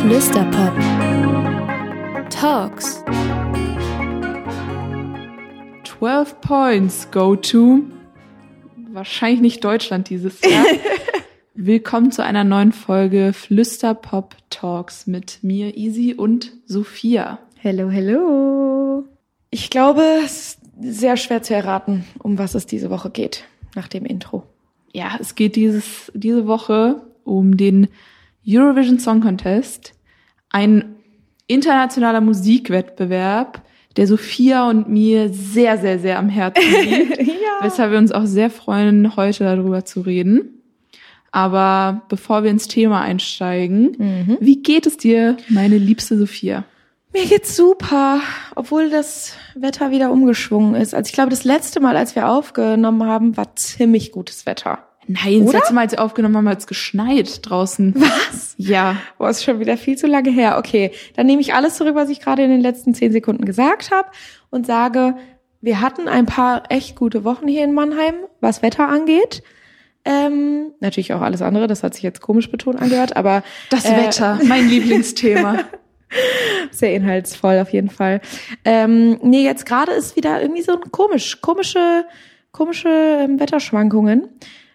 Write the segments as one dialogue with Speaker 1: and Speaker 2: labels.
Speaker 1: Flüsterpop Talks
Speaker 2: 12 Points go to wahrscheinlich nicht Deutschland dieses Jahr. Willkommen zu einer neuen Folge Flüsterpop Talks mit mir, Easy und Sophia.
Speaker 3: Hello, hello. Ich glaube, es ist sehr schwer zu erraten, um was es diese Woche geht, nach dem Intro.
Speaker 2: Ja, es geht dieses, diese Woche um den Eurovision Song Contest, ein internationaler Musikwettbewerb, der Sophia und mir sehr, sehr, sehr am Herzen liegt, ja. weshalb wir uns auch sehr freuen, heute darüber zu reden. Aber bevor wir ins Thema einsteigen, mhm. wie geht es dir, meine liebste Sophia?
Speaker 3: Mir geht's super, obwohl das Wetter wieder umgeschwungen ist. Also ich glaube, das letzte Mal, als wir aufgenommen haben, war ziemlich gutes Wetter.
Speaker 2: Nein, Oder? das letzte Mal, als wir aufgenommen haben, hat es geschneit draußen.
Speaker 3: Was?
Speaker 2: Ja.
Speaker 3: Boah, ist schon wieder viel zu lange her. Okay, dann nehme ich alles zurück, was ich gerade in den letzten zehn Sekunden gesagt habe und sage, wir hatten ein paar echt gute Wochen hier in Mannheim, was Wetter angeht. Ähm, natürlich auch alles andere, das hat sich jetzt komisch betont angehört, aber
Speaker 2: das äh, Wetter, mein Lieblingsthema.
Speaker 3: Sehr inhaltsvoll auf jeden Fall. Ähm, nee, jetzt gerade ist wieder irgendwie so ein komisch, komische, komische ähm, Wetterschwankungen.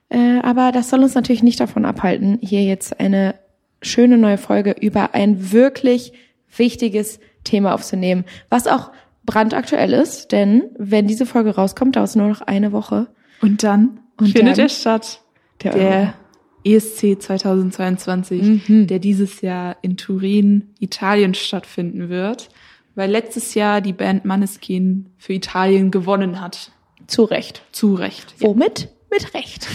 Speaker 3: Äh, aber das soll uns natürlich nicht davon abhalten, hier jetzt eine schöne neue Folge über ein wirklich wichtiges Thema aufzunehmen, was auch brandaktuell ist, denn wenn diese Folge rauskommt, dauert es nur noch eine Woche.
Speaker 2: Und dann Und findet er statt. Der, der ESC 2022, mhm. der dieses Jahr in Turin, Italien stattfinden wird, weil letztes Jahr die Band Manneskin für Italien gewonnen hat.
Speaker 3: Zu Recht.
Speaker 2: Zu Recht.
Speaker 3: Ja. Womit? Mit Recht.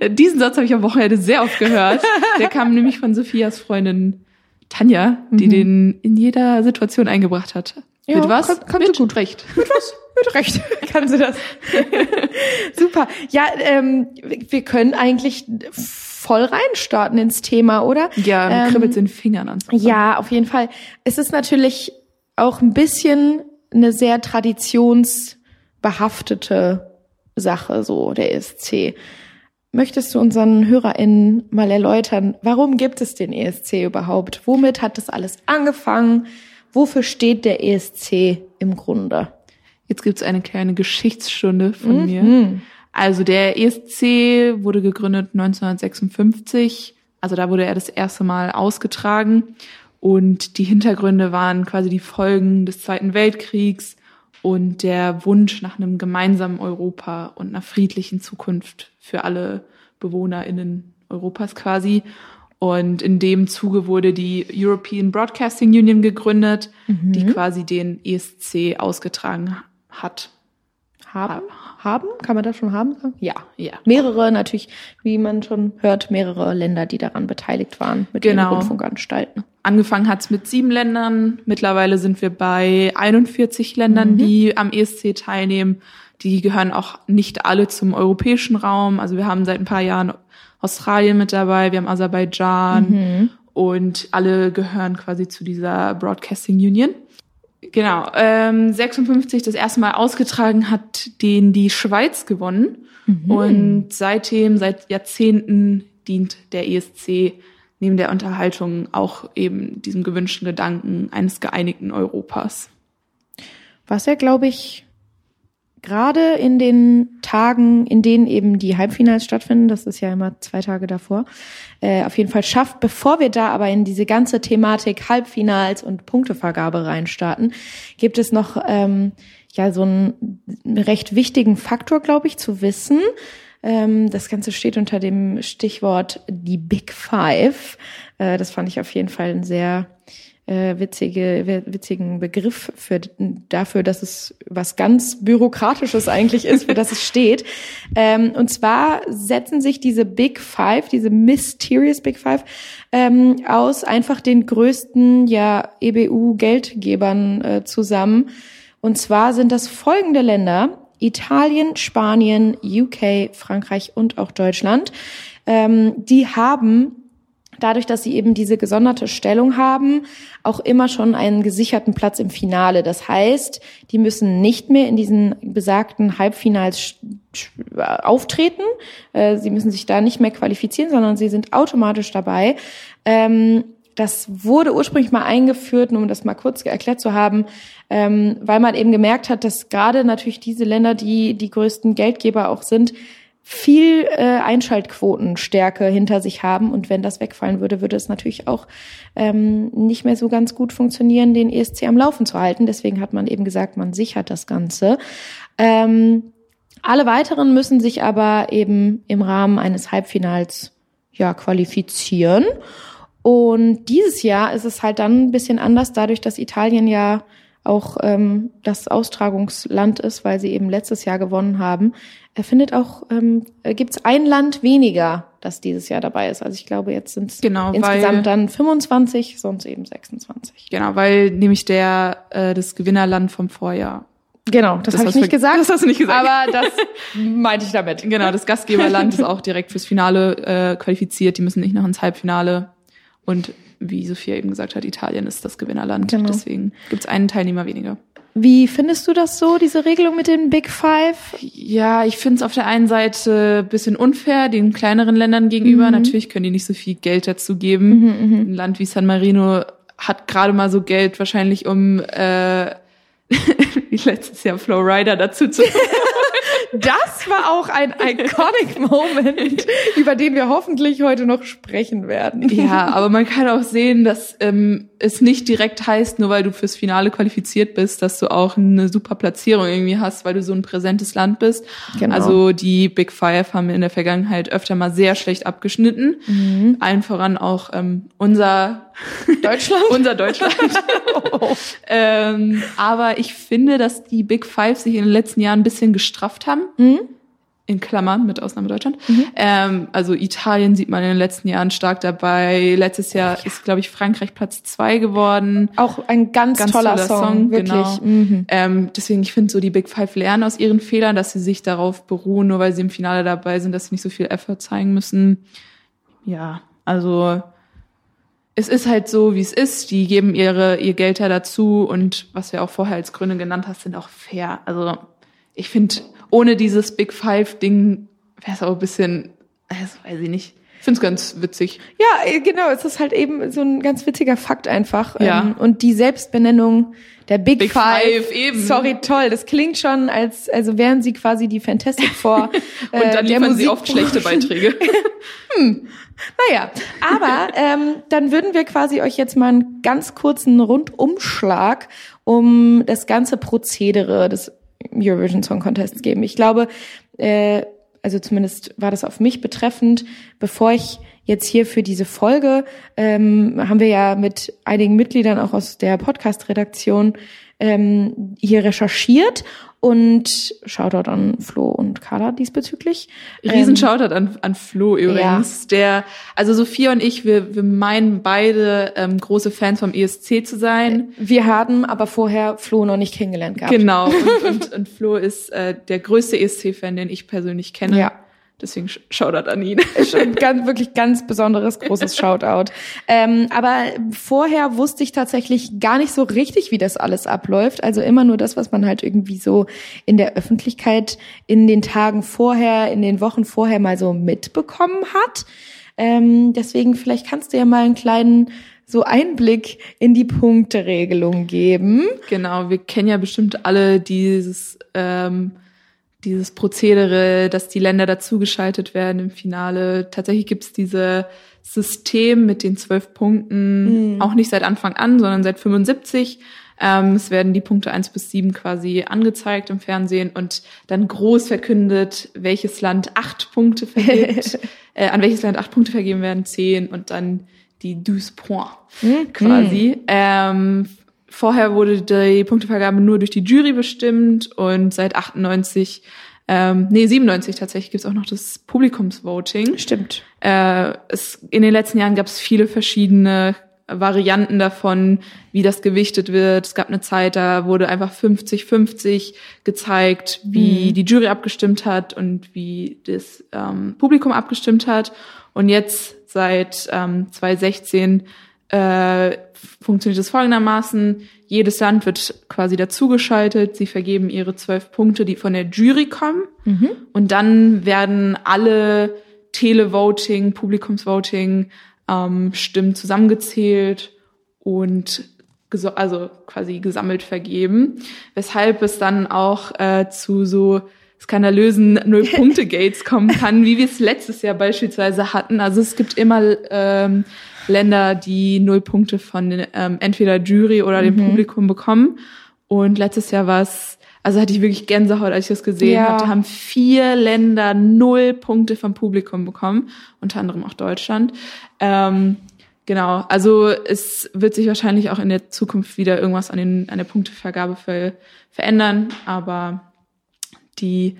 Speaker 2: Diesen Satz habe ich am Wochenende sehr oft gehört. Der kam nämlich von Sophias Freundin Tanja, die mhm. den in jeder Situation eingebracht hat.
Speaker 3: Ja, mit was? Kann, kann
Speaker 2: mit gut Recht.
Speaker 3: Mit was? Mit Recht kann sie das. Super. Ja, ähm, wir können eigentlich voll reinstarten ins Thema, oder?
Speaker 2: Ja, ähm, kribbelt in den Fingern an.
Speaker 3: Ja, auf jeden Fall. Es ist natürlich auch ein bisschen eine sehr traditionsbehaftete Sache, so der ESC. Möchtest du unseren HörerInnen mal erläutern, warum gibt es den ESC überhaupt? Womit hat das alles angefangen? Wofür steht der ESC im Grunde?
Speaker 2: Jetzt gibt's eine kleine Geschichtsstunde von mhm. mir. Also der ESC wurde gegründet 1956. Also da wurde er das erste Mal ausgetragen. Und die Hintergründe waren quasi die Folgen des Zweiten Weltkriegs und der Wunsch nach einem gemeinsamen Europa und einer friedlichen Zukunft für alle BewohnerInnen Europas quasi. Und in dem Zuge wurde die European Broadcasting Union gegründet, mhm. die quasi den ESC ausgetragen hat.
Speaker 3: Haben? Haben? Kann man das schon haben sagen?
Speaker 2: Ja, ja.
Speaker 3: Mehrere natürlich, wie man schon hört, mehrere Länder, die daran beteiligt waren mit genau. ihren Rundfunkanstalten.
Speaker 2: Angefangen hat's mit sieben Ländern. Mittlerweile sind wir bei 41 Ländern, mhm. die am ESC teilnehmen. Die gehören auch nicht alle zum europäischen Raum. Also wir haben seit ein paar Jahren Australien mit dabei, wir haben Aserbaidschan mhm. und alle gehören quasi zu dieser Broadcasting Union. Genau, ähm, 56 das erste Mal ausgetragen hat den die Schweiz gewonnen mhm. und seitdem, seit Jahrzehnten dient der ESC neben der Unterhaltung auch eben diesem gewünschten Gedanken eines geeinigten Europas.
Speaker 3: Was er, glaube ich, gerade in den Tagen, in denen eben die Halbfinals stattfinden, das ist ja immer zwei Tage davor, äh, auf jeden Fall schafft, bevor wir da aber in diese ganze Thematik Halbfinals und Punktevergabe reinstarten, gibt es noch ähm, ja so einen recht wichtigen Faktor, glaube ich, zu wissen. Ähm, das Ganze steht unter dem Stichwort die Big Five. Äh, das fand ich auf jeden Fall ein sehr äh, witzige, witzigen Begriff für, dafür, dass es was ganz Bürokratisches eigentlich ist, für das es steht. Ähm, und zwar setzen sich diese Big Five, diese Mysterious Big Five, ähm, aus einfach den größten ja, EBU-Geldgebern äh, zusammen. Und zwar sind das folgende Länder. Italien, Spanien, UK, Frankreich und auch Deutschland. Ähm, die haben dadurch, dass sie eben diese gesonderte Stellung haben, auch immer schon einen gesicherten Platz im Finale. Das heißt, die müssen nicht mehr in diesen besagten Halbfinals auftreten. Äh, sie müssen sich da nicht mehr qualifizieren, sondern sie sind automatisch dabei. Ähm, das wurde ursprünglich mal eingeführt, nur um das mal kurz erklärt zu haben, ähm, weil man eben gemerkt hat, dass gerade natürlich diese Länder, die die größten Geldgeber auch sind, viel äh, Einschaltquotenstärke hinter sich haben. Und wenn das wegfallen würde, würde es natürlich auch ähm, nicht mehr so ganz gut funktionieren, den ESC am Laufen zu halten. Deswegen hat man eben gesagt, man sichert das Ganze. Ähm, alle weiteren müssen sich aber eben im Rahmen eines Halbfinals ja qualifizieren. Und dieses Jahr ist es halt dann ein bisschen anders, dadurch, dass Italien ja auch ähm, das Austragungsland ist, weil sie eben letztes Jahr gewonnen haben, er findet auch, ähm, gibt es ein Land weniger, das dieses Jahr dabei ist. Also ich glaube, jetzt sind es genau, insgesamt weil, dann 25, sonst eben 26.
Speaker 2: Genau, weil nämlich der äh, das Gewinnerland vom Vorjahr.
Speaker 3: Genau, das, das habe ich nicht gesagt.
Speaker 2: Das hast du nicht gesagt.
Speaker 3: Aber das meinte ich damit.
Speaker 2: Genau, das Gastgeberland ist auch direkt fürs Finale äh, qualifiziert. Die müssen nicht noch ins Halbfinale. Und wie Sophia eben gesagt hat, Italien ist das Gewinnerland. Genau. Deswegen gibt es einen Teilnehmer weniger.
Speaker 3: Wie findest du das so, diese Regelung mit den Big Five?
Speaker 2: Ja, ich finde es auf der einen Seite bisschen unfair den kleineren Ländern gegenüber. Mhm. Natürlich können die nicht so viel Geld dazu geben. Mhm, mhm. Ein Land wie San Marino hat gerade mal so Geld wahrscheinlich, um äh, wie letztes Jahr Flowrider dazu zu
Speaker 3: Das war auch ein iconic Moment, über den wir hoffentlich heute noch sprechen werden.
Speaker 2: Ja, aber man kann auch sehen, dass ähm, es nicht direkt heißt, nur weil du fürs Finale qualifiziert bist, dass du auch eine super Platzierung irgendwie hast, weil du so ein präsentes Land bist. Genau. Also die Big Five haben in der Vergangenheit öfter mal sehr schlecht abgeschnitten. Mhm. Allen voran auch ähm, unser
Speaker 3: Deutschland.
Speaker 2: unser Deutschland. oh. ähm, aber ich finde, dass die Big Five sich in den letzten Jahren ein bisschen gestrafft haben. Mhm in Klammern mit Ausnahme Deutschland. Mhm. Ähm, also Italien sieht man in den letzten Jahren stark dabei. Letztes Jahr ja. ist, glaube ich, Frankreich Platz zwei geworden.
Speaker 3: Auch ein ganz, ganz toller, toller, Song, Song wirklich. Genau.
Speaker 2: Mhm. Ähm, deswegen, ich finde so, die Big Five lernen aus ihren Fehlern, dass sie sich darauf beruhen, nur weil sie im Finale dabei sind, dass sie nicht so viel Effort zeigen müssen. Ja, also es ist halt so, wie es ist. Die geben ihre ihr Geld ja dazu und was wir auch vorher als Gründe genannt hast, sind auch fair. Also ich finde ohne dieses Big Five-Ding wäre es auch ein bisschen, das weiß ich nicht. Ich finde es ganz witzig.
Speaker 3: Ja, äh, genau. Es ist halt eben so ein ganz witziger Fakt einfach. Ja. Ähm, und die Selbstbenennung der Big, Big Five, Five. eben. Sorry, toll. Das klingt schon, als also wären sie quasi die Fantastic Four.
Speaker 2: und äh, dann liefern sie oft schlechte Beiträge.
Speaker 3: hm. Naja, aber ähm, dann würden wir quasi euch jetzt mal einen ganz kurzen Rundumschlag um das ganze Prozedere des Eurovision Song Contests geben. Ich glaube, äh, also zumindest war das auf mich betreffend, bevor ich jetzt hier für diese Folge, ähm, haben wir ja mit einigen Mitgliedern auch aus der Podcast-Redaktion ähm, hier recherchiert und Shoutout an Flo und Carla diesbezüglich.
Speaker 2: Riesen ähm, Shoutout an, an Flo übrigens. Ja. Der, also Sophia und ich, wir, wir meinen beide ähm, große Fans vom ESC zu sein.
Speaker 3: Wir haben aber vorher Flo noch nicht kennengelernt gehabt.
Speaker 2: Genau. Und, und, und Flo ist äh, der größte ESC-Fan, den ich persönlich kenne. Ja. Deswegen Shoutout an ihn.
Speaker 3: Schon ganz, wirklich ganz besonderes, großes Shoutout. Ähm, aber vorher wusste ich tatsächlich gar nicht so richtig, wie das alles abläuft. Also immer nur das, was man halt irgendwie so in der Öffentlichkeit in den Tagen vorher, in den Wochen vorher mal so mitbekommen hat. Ähm, deswegen vielleicht kannst du ja mal einen kleinen so Einblick in die Punkteregelung geben.
Speaker 2: Genau, wir kennen ja bestimmt alle dieses ähm, dieses Prozedere, dass die Länder dazugeschaltet werden im Finale. Tatsächlich gibt es dieses System mit den zwölf Punkten mhm. auch nicht seit Anfang an, sondern seit 75. Ähm, es werden die Punkte eins bis sieben quasi angezeigt im Fernsehen und dann groß verkündet, welches Land acht Punkte vergibt, äh, an welches Land acht Punkte vergeben werden, zehn und dann die 12 Points mhm. quasi. Ähm, Vorher wurde die Punktevergabe nur durch die Jury bestimmt und seit 98, ähm, nee, 97 tatsächlich gibt's auch noch das Publikumsvoting.
Speaker 3: Stimmt.
Speaker 2: Äh, es, in den letzten Jahren gab's viele verschiedene Varianten davon, wie das gewichtet wird. Es gab eine Zeit, da wurde einfach 50-50 gezeigt, wie mhm. die Jury abgestimmt hat und wie das ähm, Publikum abgestimmt hat. Und jetzt seit ähm, 2016 äh, funktioniert es folgendermaßen. Jedes Land wird quasi dazugeschaltet. Sie vergeben ihre zwölf Punkte, die von der Jury kommen. Mhm. Und dann werden alle Televoting, Publikumsvoting, ähm, Stimmen zusammengezählt und also quasi gesammelt vergeben, weshalb es dann auch äh, zu so skandalösen Null-Punkte-Gates kommen kann, wie wir es letztes Jahr beispielsweise hatten. Also es gibt immer ähm, Länder, die null Punkte von ähm, entweder Jury oder dem mhm. Publikum bekommen. Und letztes Jahr war es, also hatte ich wirklich Gänsehaut, als ich das gesehen ja. habe. Da haben vier Länder null Punkte vom Publikum bekommen, unter anderem auch Deutschland. Ähm, genau, also es wird sich wahrscheinlich auch in der Zukunft wieder irgendwas an, den, an der Punktevergabe ver verändern, aber die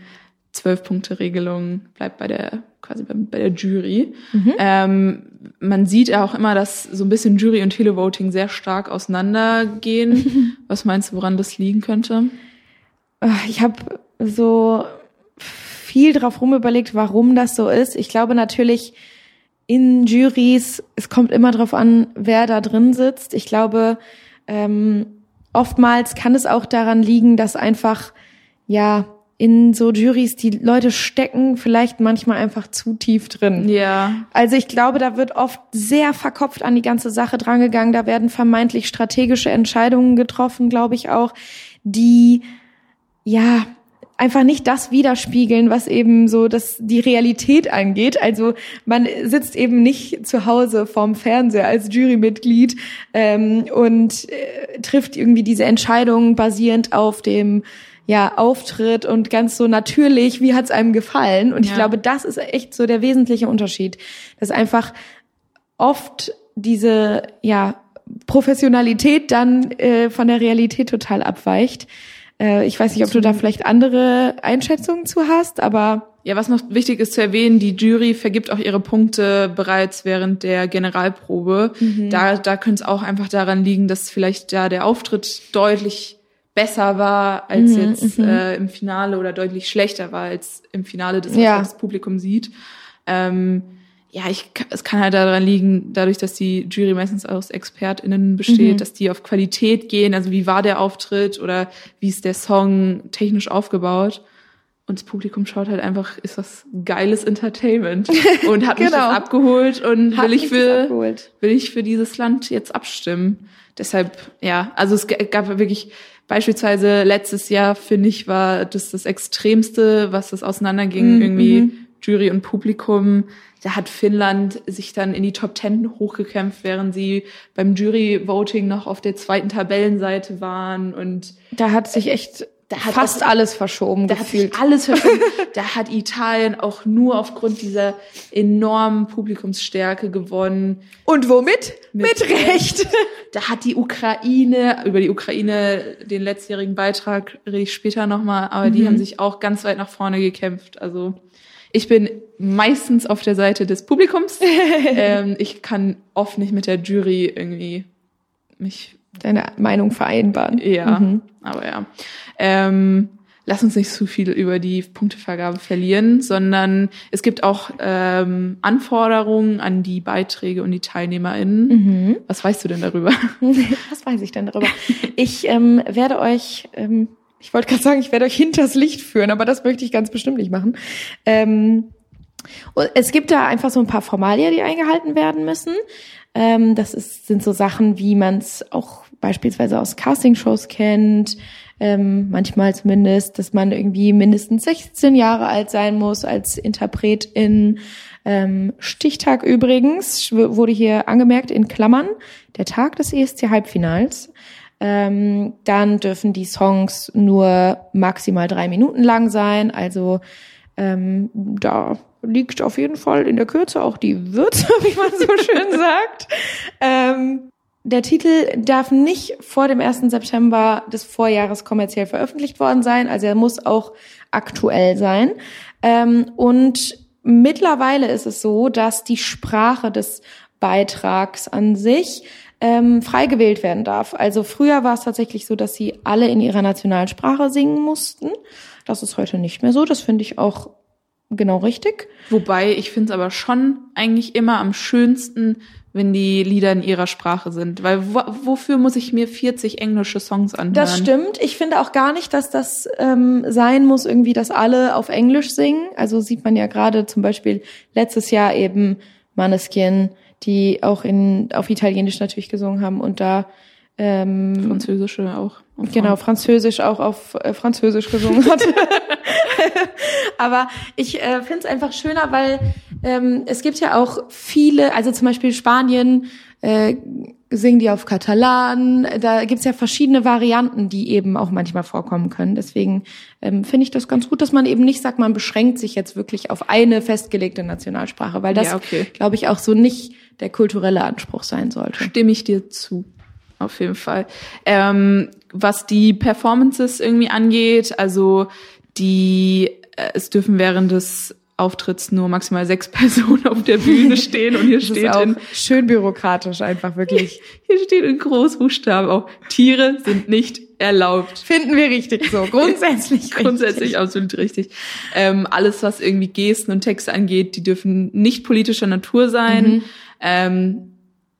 Speaker 2: Zwölf-Punkte-Regelung bleibt bei der quasi bei, bei der Jury. Mhm. Ähm, man sieht ja auch immer, dass so ein bisschen Jury und Televoting sehr stark auseinandergehen. Was meinst du, woran das liegen könnte?
Speaker 3: Ich habe so viel drauf rumüberlegt, warum das so ist. Ich glaube natürlich in Juries, es kommt immer drauf an, wer da drin sitzt. Ich glaube, ähm, oftmals kann es auch daran liegen, dass einfach ja in so Juries, die Leute stecken vielleicht manchmal einfach zu tief drin.
Speaker 2: Ja.
Speaker 3: Also ich glaube, da wird oft sehr verkopft an die ganze Sache drangegangen. Da werden vermeintlich strategische Entscheidungen getroffen, glaube ich auch, die ja einfach nicht das widerspiegeln, was eben so das die Realität angeht. Also man sitzt eben nicht zu Hause vorm Fernseher als Jurymitglied ähm, und äh, trifft irgendwie diese Entscheidungen basierend auf dem ja auftritt und ganz so natürlich, wie hat's einem gefallen? Und ich ja. glaube, das ist echt so der wesentliche Unterschied, dass einfach oft diese ja Professionalität dann äh, von der Realität total abweicht. Äh, ich weiß nicht, ob du da vielleicht andere Einschätzungen zu hast, aber
Speaker 2: ja, was noch wichtig ist zu erwähnen, die Jury vergibt auch ihre Punkte bereits während der Generalprobe. Mhm. Da, da könnte es auch einfach daran liegen, dass vielleicht da der Auftritt deutlich besser war als mhm, jetzt mhm. äh, im Finale oder deutlich schlechter war als im Finale, das, ja. das Publikum sieht. Ähm, ja, ich, es kann halt daran liegen, dadurch, dass die Jury meistens aus ExpertInnen besteht, mhm. dass die auf Qualität gehen, also wie war der Auftritt oder wie ist der Song technisch aufgebaut. Und das Publikum schaut halt einfach, ist das geiles Entertainment und hat genau. mich das abgeholt und will ich für, will ich für dieses Land jetzt abstimmen. Deshalb, ja, also es gab wirklich, Beispielsweise letztes Jahr, finde ich, war das das Extremste, was das auseinanderging, mhm. irgendwie mhm. Jury und Publikum. Da hat Finnland sich dann in die Top Ten hochgekämpft, während sie beim Jury-Voting noch auf der zweiten Tabellenseite waren und
Speaker 3: da hat sich echt da hat fast auch, alles verschoben
Speaker 2: da gefühlt. Hat alles verschoben. da hat Italien auch nur aufgrund dieser enormen Publikumsstärke gewonnen.
Speaker 3: Und womit? Mit, Mit Recht.
Speaker 2: Da hat die Ukraine, über die Ukraine, den letztjährigen Beitrag rede ich später nochmal, aber mhm. die haben sich auch ganz weit nach vorne gekämpft. Also ich bin meistens auf der Seite des Publikums. ähm, ich kann oft nicht mit der Jury irgendwie mich
Speaker 3: deine Meinung vereinbaren.
Speaker 2: Ja, mhm. aber ja. Ähm, lass uns nicht zu viel über die Punktevergabe verlieren, sondern es gibt auch ähm, Anforderungen an die Beiträge und die TeilnehmerInnen. Mhm. Was weißt du denn darüber?
Speaker 3: Was weiß ich denn darüber? Ich ähm, werde euch, ähm, ich wollte gerade sagen, ich werde euch hinters Licht führen, aber das möchte ich ganz bestimmt nicht machen. Ähm, es gibt da einfach so ein paar Formalien, die eingehalten werden müssen. Ähm, das ist, sind so Sachen, wie man es auch beispielsweise aus Castingshows kennt, ähm, manchmal zumindest, dass man irgendwie mindestens 16 Jahre alt sein muss als Interpretin. Ähm, Stichtag übrigens wurde hier angemerkt in Klammern, der Tag des ESC-Halbfinals. Ähm, dann dürfen die Songs nur maximal drei Minuten lang sein. Also ähm, da liegt auf jeden Fall in der Kürze auch die Würze, wie man so schön sagt. Ähm, der Titel darf nicht vor dem 1. September des Vorjahres kommerziell veröffentlicht worden sein, also er muss auch aktuell sein. Ähm, und mittlerweile ist es so, dass die Sprache des Beitrags an sich ähm, frei gewählt werden darf. Also früher war es tatsächlich so, dass sie alle in ihrer Nationalsprache singen mussten. Das ist heute nicht mehr so. Das finde ich auch genau richtig.
Speaker 2: Wobei ich finde es aber schon eigentlich immer am schönsten, wenn die Lieder in ihrer Sprache sind. Weil wo, wofür muss ich mir 40 englische Songs anhören?
Speaker 3: Das stimmt. Ich finde auch gar nicht, dass das ähm, sein muss, irgendwie, dass alle auf Englisch singen. Also sieht man ja gerade zum Beispiel letztes Jahr eben Maneskin, die auch in auf Italienisch natürlich gesungen haben und da ähm,
Speaker 2: Französische auch.
Speaker 3: Genau, Französisch auch auf äh, Französisch gesungen hat. Aber ich äh, finde es einfach schöner, weil ähm, es gibt ja auch viele, also zum Beispiel Spanien äh, singen die auf Katalan. Da gibt's ja verschiedene Varianten, die eben auch manchmal vorkommen können. Deswegen ähm, finde ich das ganz gut, dass man eben nicht sagt, man beschränkt sich jetzt wirklich auf eine festgelegte Nationalsprache, weil das, ja, okay. glaube ich, auch so nicht der kulturelle Anspruch sein sollte.
Speaker 2: Stimme ich dir zu auf jeden Fall. Ähm, was die Performances irgendwie angeht, also die, äh, es dürfen während des Auftritts nur maximal sechs Personen auf der Bühne stehen und hier steht in
Speaker 3: schön bürokratisch einfach wirklich.
Speaker 2: Hier steht in Großbuchstaben auch Tiere sind nicht erlaubt.
Speaker 3: Finden wir richtig so. Grundsätzlich.
Speaker 2: Grundsätzlich richtig. absolut richtig. Ähm, alles, was irgendwie Gesten und Texte angeht, die dürfen nicht politischer Natur sein. Mhm. Ähm,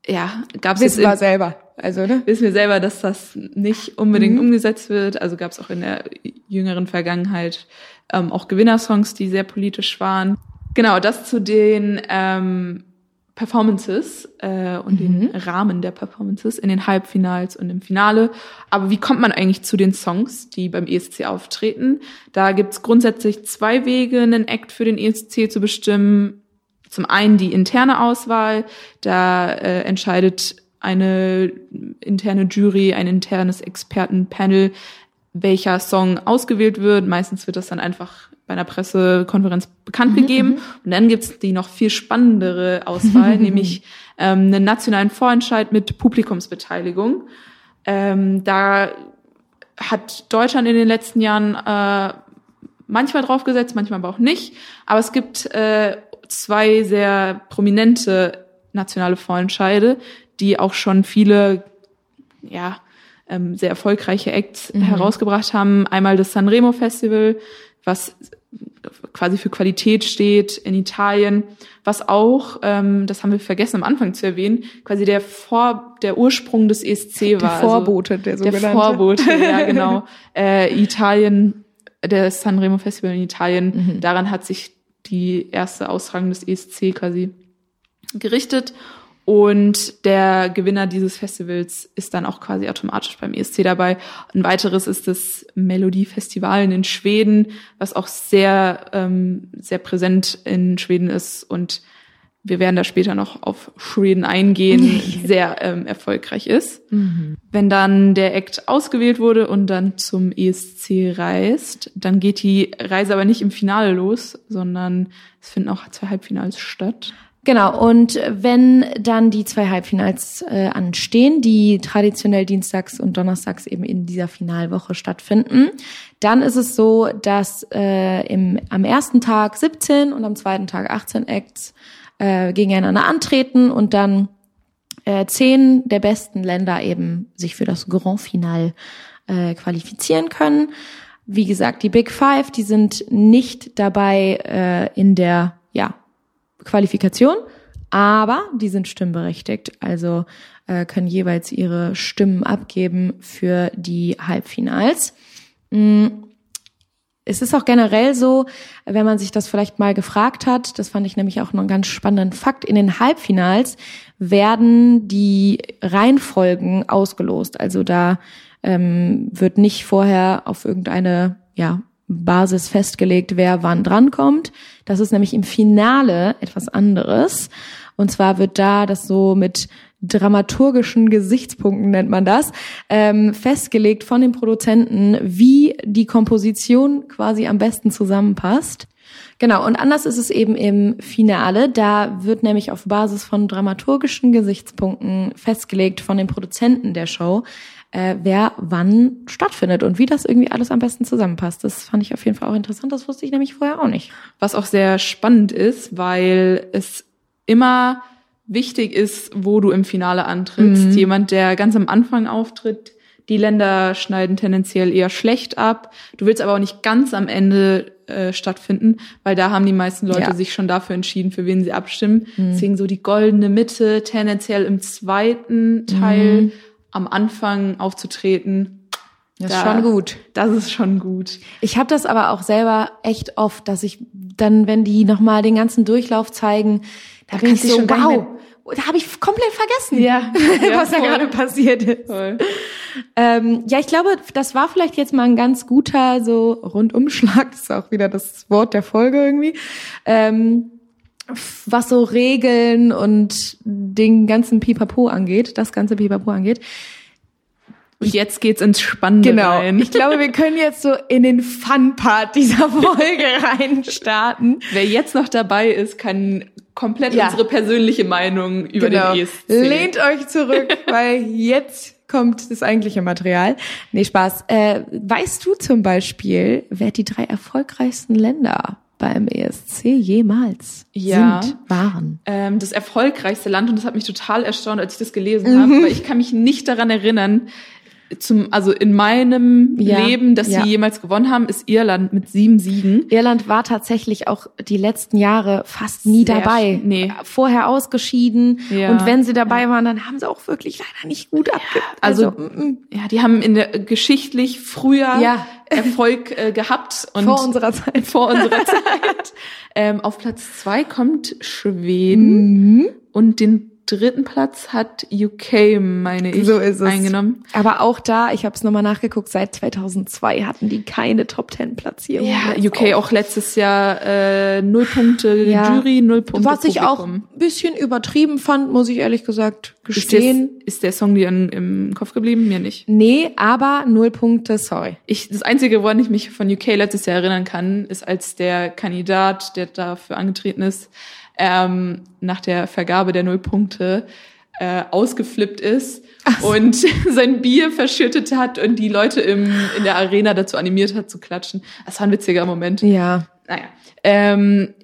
Speaker 2: ja, gab's
Speaker 3: Wissen jetzt wir selber. Also, ne?
Speaker 2: Wissen wir selber, dass das nicht unbedingt mhm. umgesetzt wird. Also gab es auch in der jüngeren Vergangenheit ähm, auch Gewinnersongs, die sehr politisch waren. Genau, das zu den ähm, Performances äh, und mhm. den Rahmen der Performances in den Halbfinals und im Finale. Aber wie kommt man eigentlich zu den Songs, die beim ESC auftreten? Da gibt's grundsätzlich zwei Wege, einen Act für den ESC zu bestimmen. Zum einen die interne Auswahl, da äh, entscheidet eine interne Jury, ein internes Expertenpanel, welcher Song ausgewählt wird. Meistens wird das dann einfach bei einer Pressekonferenz bekannt mhm, gegeben. Mhm. Und dann gibt's die noch viel spannendere Auswahl, nämlich ähm, einen nationalen Vorentscheid mit Publikumsbeteiligung. Ähm, da hat Deutschland in den letzten Jahren äh, manchmal draufgesetzt, manchmal aber auch nicht. Aber es gibt äh, zwei sehr prominente nationale Vorentscheide, die auch schon viele, ja, ähm, sehr erfolgreiche Acts mhm. herausgebracht haben. Einmal das Sanremo Festival, was quasi für Qualität steht in Italien, was auch, ähm, das haben wir vergessen am Anfang zu erwähnen, quasi der Vor, der Ursprung des ESC war.
Speaker 3: Der Vorbote, also, der sogenannte.
Speaker 2: Der Vorbote, ja genau. Äh, Italien, der Sanremo Festival in Italien, mhm. daran hat sich die erste Austragung des ESC quasi gerichtet. Und der Gewinner dieses Festivals ist dann auch quasi automatisch beim ESC dabei. Ein weiteres ist das Melodiefestival in Schweden, was auch sehr, ähm, sehr präsent in Schweden ist. Und wir werden da später noch auf Schweden eingehen, sehr ähm, erfolgreich ist. Mhm. Wenn dann der Act ausgewählt wurde und dann zum ESC reist, dann geht die Reise aber nicht im Finale los, sondern es finden auch zwei Halbfinals statt.
Speaker 3: Genau, und wenn dann die zwei Halbfinals äh, anstehen, die traditionell dienstags und donnerstags eben in dieser Finalwoche stattfinden, dann ist es so, dass äh, im, am ersten Tag 17 und am zweiten Tag 18 Acts äh, gegeneinander antreten und dann äh, zehn der besten Länder eben sich für das Grand Final äh, qualifizieren können. Wie gesagt, die Big Five, die sind nicht dabei äh, in der Qualifikation, aber die sind stimmberechtigt, also äh, können jeweils ihre Stimmen abgeben für die Halbfinals. Mm. Es ist auch generell so, wenn man sich das vielleicht mal gefragt hat, das fand ich nämlich auch noch einen ganz spannenden Fakt, in den Halbfinals werden die Reihenfolgen ausgelost. Also da ähm, wird nicht vorher auf irgendeine ja, Basis festgelegt, wer wann drankommt. Das ist nämlich im Finale etwas anderes. Und zwar wird da das so mit dramaturgischen Gesichtspunkten nennt man das, ähm, festgelegt von den Produzenten, wie die Komposition quasi am besten zusammenpasst. Genau, und anders ist es eben im Finale. Da wird nämlich auf Basis von dramaturgischen Gesichtspunkten festgelegt von den Produzenten der Show, äh, wer wann stattfindet und wie das irgendwie alles am besten zusammenpasst. Das fand ich auf jeden Fall auch interessant. Das wusste ich nämlich vorher auch nicht.
Speaker 2: Was auch sehr spannend ist, weil es immer wichtig ist, wo du im Finale antrittst. Mhm. Jemand, der ganz am Anfang auftritt, Die Länder schneiden tendenziell eher schlecht ab. Du willst aber auch nicht ganz am Ende äh, stattfinden, weil da haben die meisten Leute
Speaker 3: Ja.
Speaker 2: sich schon dafür entschieden, für wen sie abstimmen. Deswegen so die goldene Mitte, tendenziell im zweiten Teil am Anfang aufzutreten.
Speaker 3: Das
Speaker 2: Da-
Speaker 3: ist schon gut.
Speaker 2: Das ist schon gut.
Speaker 3: Ich habe das aber auch selber echt oft, dass ich dann, wenn die nochmal den ganzen Durchlauf zeigen, da, bin ich so,
Speaker 2: schon
Speaker 3: wow, da habe ich komplett vergessen,
Speaker 2: Ja.
Speaker 3: was da
Speaker 2: voll.
Speaker 3: gerade passiert ist. Ähm, ja, ich glaube, das war vielleicht jetzt mal ein ganz guter so Rundumschlag. Das ist auch wieder das Wort der Folge irgendwie. Ähm, was so Regeln und den ganzen Pipapo angeht, das ganze Pipapo angeht.
Speaker 2: Und jetzt geht's ins Spannende
Speaker 3: Genau.
Speaker 2: rein.
Speaker 3: Ich glaube, wir können jetzt so in den Fun-Part dieser Folge reinstarten.
Speaker 2: Wer jetzt noch dabei ist, kann komplett
Speaker 3: Ja.
Speaker 2: unsere persönliche Meinung über
Speaker 3: genau.
Speaker 2: den ESC.
Speaker 3: Lehnt euch zurück, weil jetzt kommt das eigentliche Material. Nee, Spaß. Äh, weißt du zum Beispiel, wer die drei erfolgreichsten Länder beim ESC jemals
Speaker 2: Ja.
Speaker 3: sind, waren?
Speaker 2: ähm, das erfolgreichste Land und das hat mich total erstaunt, als ich das gelesen
Speaker 3: Mhm.
Speaker 2: habe, weil ich kann mich nicht daran erinnern, zum, also in meinem
Speaker 3: Ja,
Speaker 2: Leben, dass
Speaker 3: ja.
Speaker 2: sie jemals gewonnen haben, ist Irland mit sieben Siegen.
Speaker 3: Irland war tatsächlich auch die letzten Jahre fast nie
Speaker 2: Sehr
Speaker 3: dabei.
Speaker 2: nee.
Speaker 3: Vorher ausgeschieden.
Speaker 2: Ja.
Speaker 3: Und wenn sie dabei waren, dann haben sie auch wirklich leider nicht gut abge...
Speaker 2: also-
Speaker 3: mm, mm.
Speaker 2: Ja, die haben in der geschichtlich früher. Erfolg äh, gehabt und
Speaker 3: vor unserer Zeit.
Speaker 2: vor unserer Zeit. Ähm, auf Platz zwei kommt Schweden
Speaker 3: Mhm.
Speaker 2: und den dritten Platz hat UK, meine ich,
Speaker 3: So ist es.
Speaker 2: eingenommen.
Speaker 3: Aber auch da, ich habe es nochmal nachgeguckt, seit 2002 hatten die keine Top Ten Platzierung.
Speaker 2: Ja, UK auch letztes Jahr äh, null Punkte
Speaker 3: Ja.
Speaker 2: Jury, null Punkte
Speaker 3: Was ich auch
Speaker 2: Publikum.
Speaker 3: ein bisschen übertrieben fand, muss ich ehrlich gesagt
Speaker 2: Ist,
Speaker 3: gestehen.
Speaker 2: ist der Song dir in, im Kopf geblieben? Mir nicht.
Speaker 3: Nee, aber null Punkte, sorry.
Speaker 2: Ich, das Einzige, woran ich mich von UK letztes Jahr erinnern kann, ist, als der Kandidat, der dafür angetreten ist, ähm, nach der Vergabe der Nullpunkte äh, ausgeflippt ist und sein Bier verschüttet hat und die Leute im, in der Arena dazu animiert hat zu klatschen. Das war ein witziger Moment.
Speaker 3: Ja.
Speaker 2: Naja. Ähm,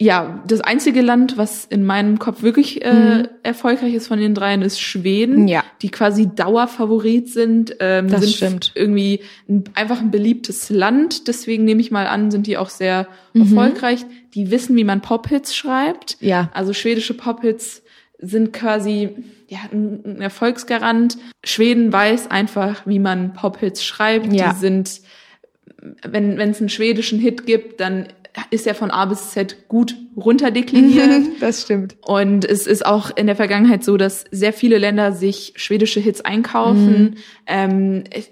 Speaker 2: ja, das einzige Land, was in meinem Kopf wirklich äh, erfolgreich ist von den dreien, ist Schweden,
Speaker 3: Mhm. Ja.
Speaker 2: die quasi Dauerfavorit sind. Ähm,
Speaker 3: Das
Speaker 2: sind
Speaker 3: stimmt.
Speaker 2: Irgendwie ein, einfach ein beliebtes Land. Deswegen nehme ich mal an, sind die auch sehr
Speaker 3: Mhm.
Speaker 2: erfolgreich. Die wissen, wie man Pop-Hits schreibt.
Speaker 3: Ja.
Speaker 2: Also schwedische Pop-Hits sind quasi ja, ein, ein Erfolgsgarant. Schweden weiß einfach, wie man Pop-Hits schreibt.
Speaker 3: Ja.
Speaker 2: Die sind wenn wenn es einen schwedischen Hit gibt, dann ist er von A bis Z gut runterdekliniert.
Speaker 3: Das stimmt.
Speaker 2: Und es ist auch in der Vergangenheit so, dass sehr viele Länder sich schwedische Hits einkaufen. Ähm, ich-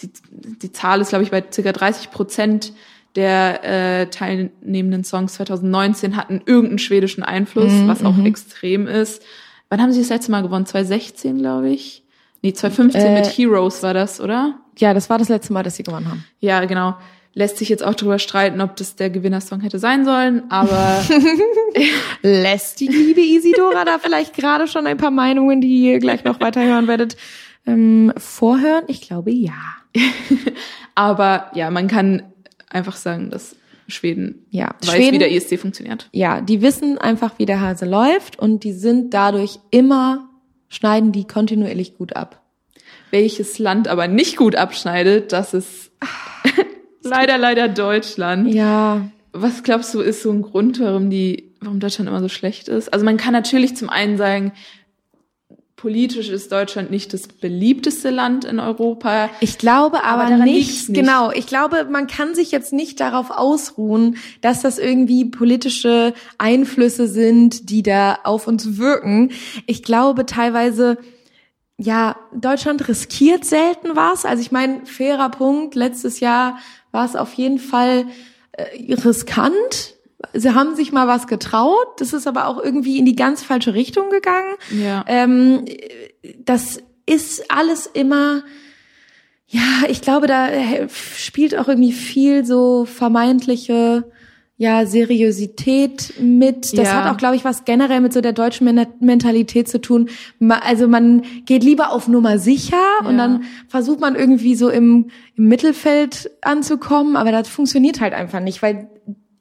Speaker 2: die, die Zahl ist, glaube ich, bei circa 30 Prozent der äh, teilnehmenden Songs 2019 hatten irgendeinen schwedischen Einfluss, was auch extrem ist. Wann haben sie das letzte Mal gewonnen? 2016, glaube ich. Nee, 2015
Speaker 3: Äh,
Speaker 2: mit Heroes war das, oder?
Speaker 3: Ja, das war das letzte Mal, dass sie gewonnen haben.
Speaker 2: Ja, genau. Lässt sich jetzt auch drüber streiten, ob das der Gewinnersong hätte sein sollen, aber
Speaker 3: Lässt die liebe Isidora da vielleicht gerade schon ein paar Meinungen, die ihr gleich noch weiterhören werdet, ähm, vorhören? Ich glaube ja.
Speaker 2: aber ja, man kann einfach sagen, dass Schweden
Speaker 3: Ja,
Speaker 2: weiß,
Speaker 3: Schweden-
Speaker 2: wie der ESC funktioniert.
Speaker 3: Ja, die wissen einfach, wie der Hase läuft und die sind dadurch immer, schneiden die kontinuierlich gut ab.
Speaker 2: Welches Land aber nicht gut abschneidet, das ist leider, leider Deutschland.
Speaker 3: Ja,
Speaker 2: Was glaubst du, ist so ein Grund, warum die, warum Deutschland immer so schlecht ist? Also man kann natürlich zum einen sagen, politisch ist Deutschland nicht das beliebteste Land in Europa.
Speaker 3: Ich glaube aber,
Speaker 2: Aber
Speaker 3: nicht,
Speaker 2: nicht.
Speaker 3: genau. Ich glaube, man kann sich jetzt nicht darauf ausruhen, dass das irgendwie politische Einflüsse sind, die da auf uns wirken. Ich glaube teilweise, ja, Deutschland riskiert selten was. Also ich meine, fairer Punkt. Letztes Jahr war es auf jeden Fall äh, riskant. Sie haben sich mal was getraut. Das ist aber auch irgendwie in die ganz falsche Richtung gegangen.
Speaker 2: Ja.
Speaker 3: Ähm, das ist alles immer, ja, ich glaube, da äh, spielt auch irgendwie viel so vermeintliche, ja, Seriosität mit. Das
Speaker 2: Ja.
Speaker 3: hat auch, glaube ich, was generell mit so der deutschen Men- Mentalität zu tun. Also man geht lieber auf Nummer sicher und
Speaker 2: Ja.
Speaker 3: dann versucht man irgendwie so im, im Mittelfeld anzukommen, aber das funktioniert halt einfach nicht, weil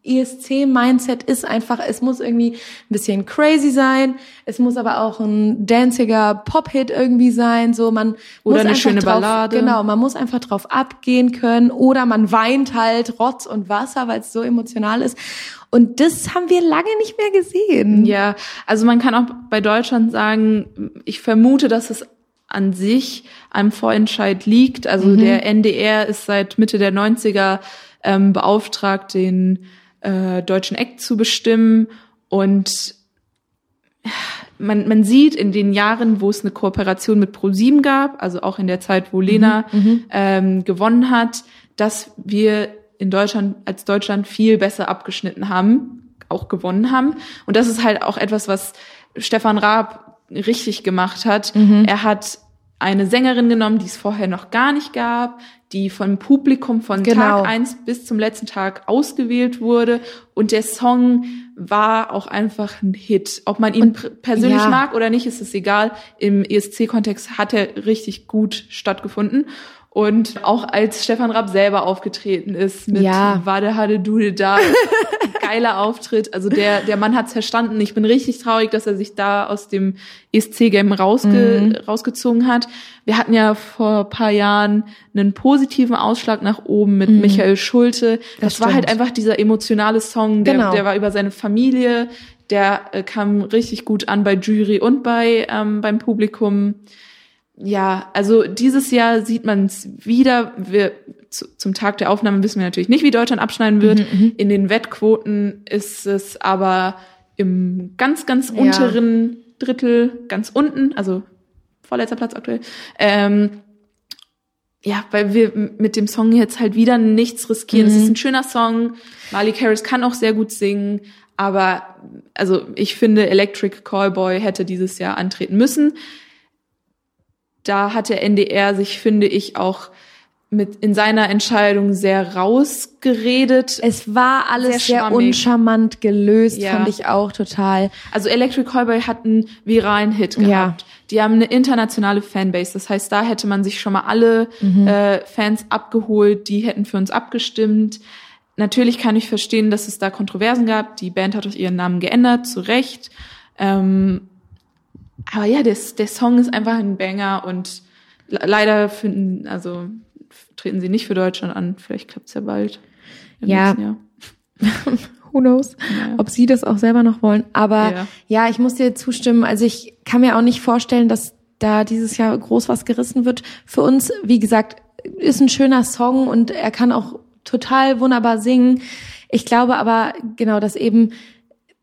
Speaker 3: ESC-Mindset ist einfach, es muss irgendwie ein bisschen crazy sein, es muss aber auch ein danziger Pop-Hit irgendwie sein, so man
Speaker 2: oder eine schöne
Speaker 3: drauf,
Speaker 2: Ballade.
Speaker 3: Genau, man muss einfach drauf abgehen können oder man weint halt Rotz und Wasser, weil es so emotional ist. Und das haben wir lange nicht mehr gesehen.
Speaker 2: Ja, also man kann auch bei Deutschland sagen, ich vermute, dass es an sich am Vorentscheid liegt. Also mhm. der NDR ist seit Mitte der 90er ähm, beauftragt, den äh, deutschen Act zu bestimmen. Und man, man sieht in den Jahren, wo es eine Kooperation mit ProSieben gab, also auch in der Zeit, wo Lena mhm, mhm. ähm, gewonnen hat, dass wir in Deutschland als Deutschland viel besser abgeschnitten haben, auch gewonnen haben. Und das ist halt auch etwas, was Stefan Raab richtig gemacht hat. Mhm. Er hat eine Sängerin genommen, die es vorher noch gar nicht gab, die vom Publikum von genau. Tag eins bis zum letzten Tag ausgewählt wurde. Und der Song war auch einfach ein Hit. Ob man ihn und, persönlich ja. mag oder nicht, ist es egal. Im ESC-Kontext hat er richtig gut stattgefunden. Und auch als Stefan Rapp selber aufgetreten ist mit ja. Wade Hade Dude da, geiler Auftritt. Also der, der Mann hat's verstanden. Ich bin richtig traurig, dass er sich da aus dem ESC-Game rausge mhm. rausgezogen hat. Wir hatten ja vor paar Jahren einen positiven Ausschlag nach oben mit mhm. Michael Schulte. Das, das war halt einfach dieser emotionale Song, der, genau. der war über seine Familie, der äh, kam richtig gut an bei Jury und bei ähm, beim Publikum ja, also dieses Jahr sieht man es wieder. Wir, zu, zum Tag der Aufnahme wissen wir natürlich nicht, wie Deutschland abschneiden wird. Mhm, mhm. In den Wettquoten ist es aber im ganz, ganz ja. unteren Drittel, ganz unten, also vorletzter Platz aktuell. Ähm, ja, weil wir mit dem Song jetzt halt wieder nichts riskieren. Mhm. Es ist ein schöner Song. Marley Harris kann auch sehr gut singen, aber also ich finde, Electric Callboy hätte dieses Jahr antreten müssen da hat der NDR sich, finde ich, auch mit in seiner Entscheidung sehr rausgeredet.
Speaker 3: Es war alles sehr, sehr uncharmant gelöst, ja. fand ich auch total.
Speaker 2: Also Electric Callboy hat einen viralen Hit gehabt. Ja. Die haben eine internationale Fanbase. Das heißt, da hätte man sich schon mal alle mhm. äh, Fans abgeholt, die hätten für uns abgestimmt. Natürlich kann ich verstehen, dass es da Kontroversen gab. Die Band hat auch ihren Namen geändert, zu Recht. Ähm, aber ja, der, der Song ist einfach ein Banger und leider finden, also treten sie nicht für Deutschland an. Vielleicht klappt's ja bald.
Speaker 3: Ja. Who knows, ja. ob sie das auch selber noch wollen. Aber ja. ja, ich muss dir zustimmen. Also ich kann mir auch nicht vorstellen, dass da dieses Jahr groß was gerissen wird. Für uns, wie gesagt, ist ein schöner Song und er kann auch total wunderbar singen. Ich glaube aber genau, dass eben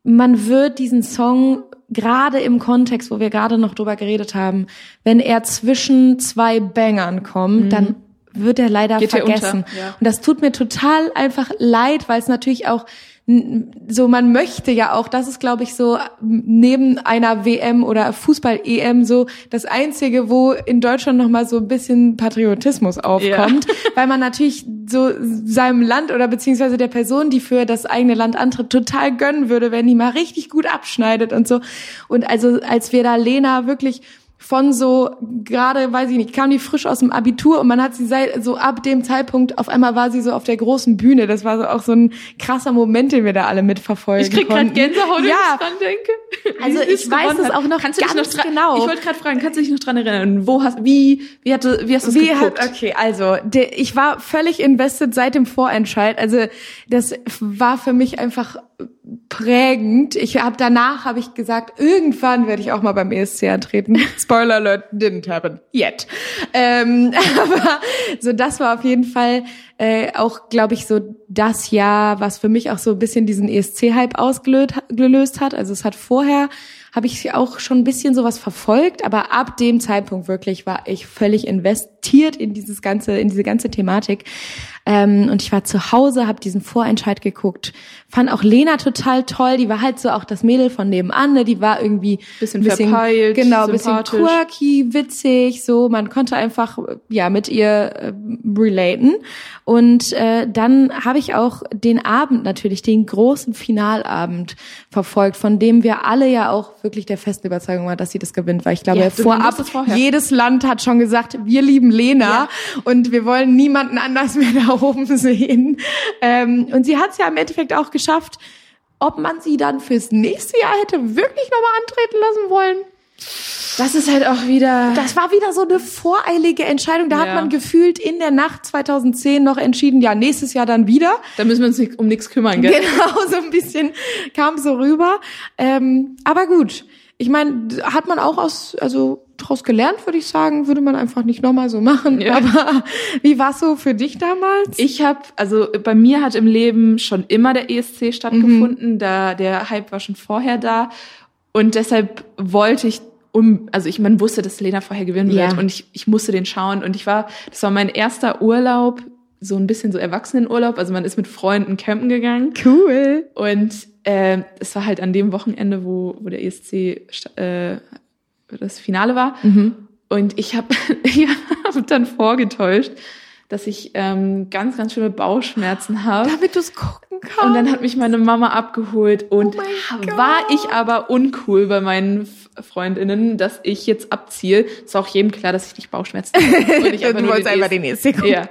Speaker 3: man wird diesen Song gerade im Kontext, wo wir gerade noch drüber geredet haben, wenn er zwischen zwei Bangern kommt, mhm. dann wird er leider Geht vergessen. Ja. Und das tut mir total einfach leid, weil es natürlich auch so man möchte ja auch, das ist glaube ich so neben einer WM oder Fußball EM so das einzige, wo in Deutschland noch mal so ein bisschen Patriotismus aufkommt, ja. weil man natürlich so seinem Land oder beziehungsweise der Person, die für das eigene Land antritt, total gönnen würde, wenn die mal richtig gut abschneidet und so. Und also als wir da Lena wirklich von so gerade, weiß ich nicht, kam die frisch aus dem Abitur und man hat sie seit so ab dem Zeitpunkt auf einmal war sie so auf der großen Bühne. Das war so auch so ein krasser Moment, den wir da alle mitverfolgen
Speaker 2: Ich krieg gerade Gänsehaut, wenn ja. ich dran denke.
Speaker 3: Also ich weiß es auch noch
Speaker 2: kannst ganz noch genau. Ich wollte gerade fragen, kannst du dich noch dran erinnern? Wo hast wie wie hatte wie hast du es geguckt?
Speaker 3: Hat, okay, also der, ich war völlig invested seit dem Vorentscheid. Also das war für mich einfach prägend. Ich habe danach habe ich gesagt, irgendwann werde ich auch mal beim ESC antreten. Spoiler alert, didn't happen yet. Ähm, aber so das war auf jeden Fall äh, auch, glaube ich, so das Jahr, was für mich auch so ein bisschen diesen ESC-Hype ausgelöst hat. Also es hat vorher habe ich auch schon ein bisschen sowas verfolgt, aber ab dem Zeitpunkt wirklich war ich völlig investiert in dieses ganze, in diese ganze Thematik. Ähm, und ich war zu Hause, habe diesen Vorentscheid geguckt, fand auch Lena total toll. Die war halt so auch das Mädel von nebenan, ne? die war irgendwie
Speaker 2: bisschen, bisschen verpeilt,
Speaker 3: genau, bisschen quirky, witzig, so. Man konnte einfach ja mit ihr äh, relaten. Und äh, dann habe ich auch den Abend natürlich, den großen Finalabend verfolgt, von dem wir alle ja auch wirklich der festen Überzeugung war, dass sie das gewinnt, weil ich glaube,
Speaker 2: Ja,
Speaker 3: vorab, jedes Land hat schon gesagt, wir lieben Lena
Speaker 2: Ja.
Speaker 3: und wir wollen niemanden anders mehr da oben sehen. Ähm, und sie hat es ja im Endeffekt auch geschafft. Ob man sie dann fürs nächste Jahr hätte wirklich nochmal antreten lassen wollen,
Speaker 2: Das ist halt auch wieder.
Speaker 3: das war wieder so eine voreilige Entscheidung. Da hat
Speaker 2: Ja.
Speaker 3: man gefühlt in der Nacht 2010 noch entschieden, ja, nächstes Jahr dann wieder.
Speaker 2: da müssen wir uns nicht, um nichts kümmern, gell?
Speaker 3: Genau, so ein bisschen kam so rüber. Ähm, aber gut, ich meine, hat man auch aus, also daraus gelernt, würde ich sagen, würde man einfach nicht nochmal so machen.
Speaker 2: Ja.
Speaker 3: Aber wie war so für dich damals?
Speaker 2: Ich habe, also bei mir hat im Leben schon immer der ESC stattgefunden. Da der Hype war schon vorher da und deshalb wollte ich um, also ich man wusste, dass Lena vorher gewinnen
Speaker 3: Ja.
Speaker 2: wird und ich, ich musste den schauen und ich war, das war mein erster Urlaub, so ein bisschen so Erwachsenenurlaub. Also man ist mit Freunden campen gegangen
Speaker 3: Cool.
Speaker 2: und äh, es war halt an dem Wochenende, wo, wo der ESC äh, das Finale war. Und ich habe ich hab dann vorgetäuscht, dass ich ähm, ganz, ganz schlimme Bauchschmerzen habe.
Speaker 3: Damit du es gucken kannst.
Speaker 2: Und dann hat mich meine Mama abgeholt und
Speaker 3: Oh mein Gott.
Speaker 2: war ich aber uncool bei meinen Freundinnen, dass ich jetzt abziehe. Ist auch jedem klar, dass ich nicht Bauchschmerzen habe. Und ich
Speaker 3: Du wolltest einfach den ESC gucken.
Speaker 2: Ja.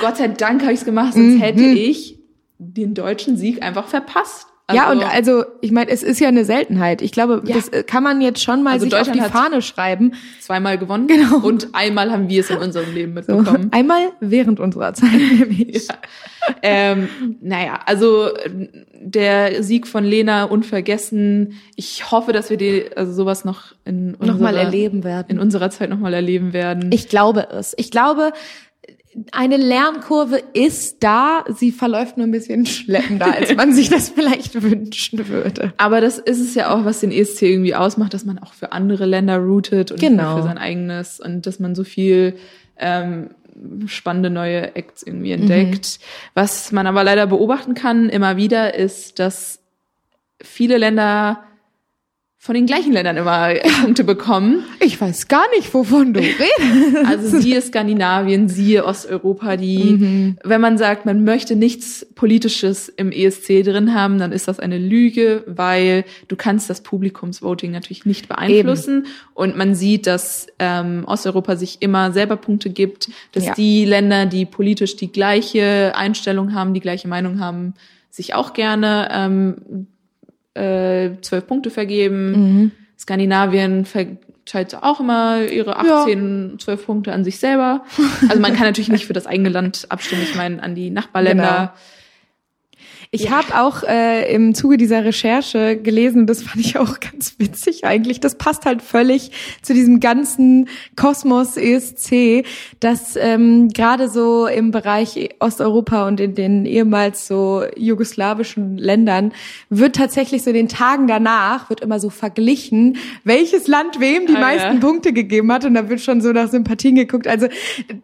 Speaker 2: Gott sei Dank habe ich es gemacht, sonst hätte ich den deutschen Sieg einfach verpasst.
Speaker 3: Ja, und also, ich meine, es ist ja eine Seltenheit. Ich glaube,
Speaker 2: Ja.
Speaker 3: das äh, kann man jetzt schon mal
Speaker 2: Also
Speaker 3: sich auf die Fahne schreiben.
Speaker 2: zweimal gewonnen
Speaker 3: Genau.
Speaker 2: und einmal haben wir es in unserem Leben
Speaker 3: So,
Speaker 2: mitbekommen.
Speaker 3: einmal während unserer Zeit.
Speaker 2: Ja. Ähm, naja, also der Sieg von Lena unvergessen. Ich hoffe, dass wir die, also sowas noch in unserer,
Speaker 3: Nochmal erleben werden.
Speaker 2: in unserer Zeit nochmal erleben werden.
Speaker 3: Ich glaube es. Ich glaube, eine Lernkurve ist da. Sie verläuft nur ein bisschen schleppender, als man sich das vielleicht wünschen würde.
Speaker 2: Aber das ist es ja auch, was den ESC irgendwie ausmacht, dass man auch für andere Länder routet und nicht
Speaker 3: Genau.
Speaker 2: für sein eigenes und dass man so viel ähm, spannende neue Acts irgendwie entdeckt. Was man aber leider beobachten kann immer wieder ist, dass viele Länder von den gleichen Ländern immer Punkte bekommen.
Speaker 3: Ich weiß gar nicht, wovon du redest.
Speaker 2: Also siehe Skandinavien, siehe Osteuropa, die, wenn man sagt, man möchte nichts Politisches im ESC drin haben, dann ist das eine Lüge, weil du kannst das Publikumsvoting natürlich nicht beeinflussen. Und man sieht, dass ähm, Osteuropa sich immer selber Punkte gibt, dass
Speaker 3: Ja.
Speaker 2: die Länder, die politisch die gleiche Einstellung haben, die gleiche Meinung haben, sich auch gerne ähm, äh, zwölf Punkte vergeben.
Speaker 3: Mhm.
Speaker 2: Skandinavien verteilt auch immer ihre 18, 12 Punkte an sich selber. Also man kann natürlich nicht für das eigene Land abstimmen, ich meine an die Nachbarländer.
Speaker 3: Ich
Speaker 2: Ja.
Speaker 3: habe auch äh, im Zuge dieser Recherche gelesen, das fand ich auch ganz witzig eigentlich. Das passt halt völlig zu diesem ganzen Kosmos ESC, dass ähm, gerade so im Bereich Osteuropa und in den ehemals so jugoslawischen Ländern wird tatsächlich so den Tagen danach wird immer so verglichen, welches Land wem die
Speaker 2: Ah,
Speaker 3: meisten
Speaker 2: ja.
Speaker 3: Punkte gegeben hat und da wird schon so nach Sympathien geguckt. Also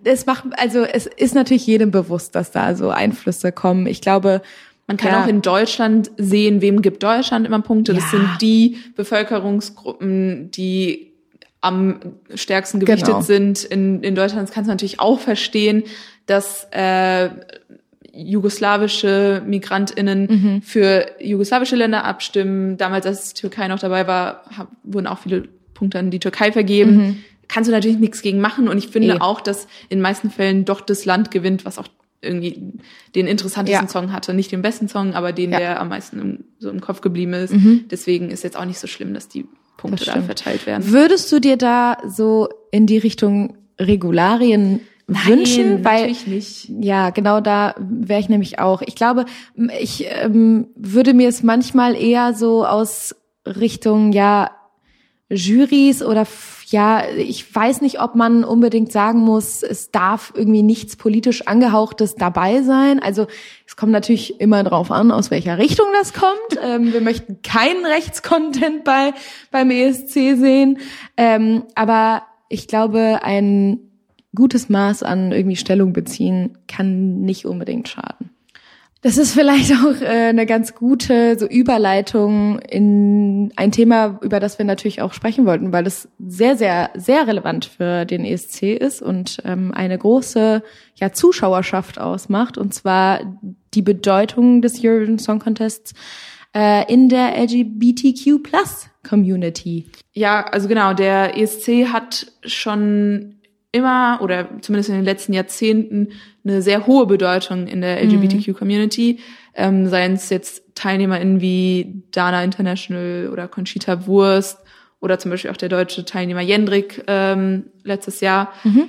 Speaker 3: es macht, also es ist natürlich jedem bewusst, dass da so Einflüsse kommen. Ich glaube,
Speaker 2: Man kann
Speaker 3: Ja.
Speaker 2: auch in Deutschland sehen, wem gibt Deutschland immer Punkte. Das
Speaker 3: Ja.
Speaker 2: sind die Bevölkerungsgruppen, die am stärksten gewichtet
Speaker 3: Genau.
Speaker 2: sind in, in Deutschland. Das kannst du natürlich auch verstehen, dass äh, jugoslawische MigrantInnen
Speaker 3: Mhm.
Speaker 2: für jugoslawische Länder abstimmen. Damals, als die Türkei noch dabei war, hab, wurden auch viele Punkte an die Türkei vergeben. Kannst du natürlich nichts gegen machen. Und ich finde
Speaker 3: Mhm. Eh.
Speaker 2: auch, dass in den meisten Fällen doch das Land gewinnt, was auch irgendwie den interessantesten
Speaker 3: Ja.
Speaker 2: Song hatte. Nicht den besten Song, aber den,
Speaker 3: Ja.
Speaker 2: der am meisten im, so im Kopf geblieben ist. Deswegen ist jetzt auch nicht so schlimm, dass die Punkte da verteilt werden.
Speaker 3: Würdest du dir da so in die Richtung Regularien wünschen? Weil
Speaker 2: natürlich nicht.
Speaker 3: ja, genau da wäre ich nämlich auch. Ich glaube, ich ähm, würde mir es manchmal eher so aus Richtung ja Jurys oder ja, ich weiß nicht, ob man unbedingt sagen muss, es darf irgendwie nichts politisch angehauchtes dabei sein. Also es kommt natürlich immer drauf an, aus welcher Richtung das kommt. ähm, wir möchten keinen Rechtscontent bei beim ESC sehen, ähm, aber ich glaube, ein gutes Maß an irgendwie Stellung beziehen kann nicht unbedingt schaden. Das ist vielleicht auch äh, eine ganz gute so Überleitung in ein Thema, über das wir natürlich auch sprechen wollten, weil es sehr, sehr, sehr relevant für den ESC ist und ähm, eine große ja, Zuschauerschaft ausmacht, und zwar die Bedeutung des Eurovision Song Contests äh, in der LGBTQ Plus Community.
Speaker 2: Ja, also genau, der ESC hat schon immer oder zumindest in den letzten Jahrzehnten eine sehr hohe Bedeutung in der LGBTQ-Community. Ähm, seien es jetzt TeilnehmerInnen wie Dana International oder Conchita Wurst oder zum Beispiel auch der deutsche Teilnehmer Jendrik ähm, letztes Jahr.
Speaker 3: Mhm.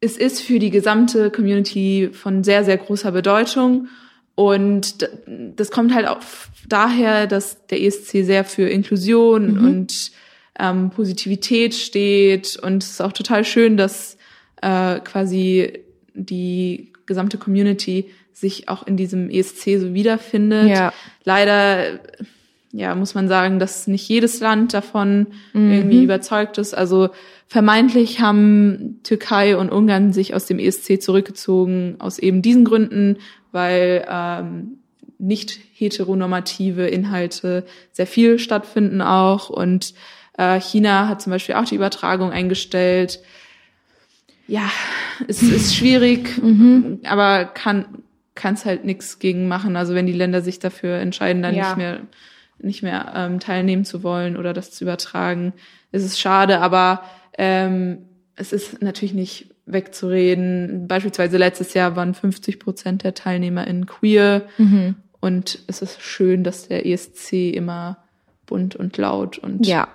Speaker 2: Es ist für die gesamte Community von sehr, sehr großer Bedeutung. Und das kommt halt auch daher, dass der ESC sehr für Inklusion
Speaker 3: Mhm.
Speaker 2: und ähm, Positivität steht. Und es ist auch total schön, dass äh, quasi die gesamte Community sich auch in diesem ESC so wiederfindet.
Speaker 3: Ja.
Speaker 2: Leider, ja, muss man sagen, dass nicht jedes Land davon
Speaker 3: Mhm.
Speaker 2: irgendwie überzeugt ist. Also vermeintlich haben Türkei und Ungarn sich aus dem ESC zurückgezogen aus eben diesen Gründen, weil ähm, nicht heteronormative Inhalte sehr viel stattfinden auch und äh, China hat zum Beispiel auch die Übertragung eingestellt. Ja, es ist schwierig, aber kann kann es halt nichts gegen machen. Also wenn die Länder sich dafür entscheiden, dann
Speaker 3: Ja.
Speaker 2: nicht mehr nicht mehr ähm, teilnehmen zu wollen oder das zu übertragen, ist es schade. Aber ähm, es ist natürlich nicht wegzureden. Beispielsweise letztes Jahr waren 50 Prozent der TeilnehmerInnen queer.
Speaker 3: Mhm.
Speaker 2: Und es ist schön, dass der ESC immer bunt und laut und
Speaker 3: Ja,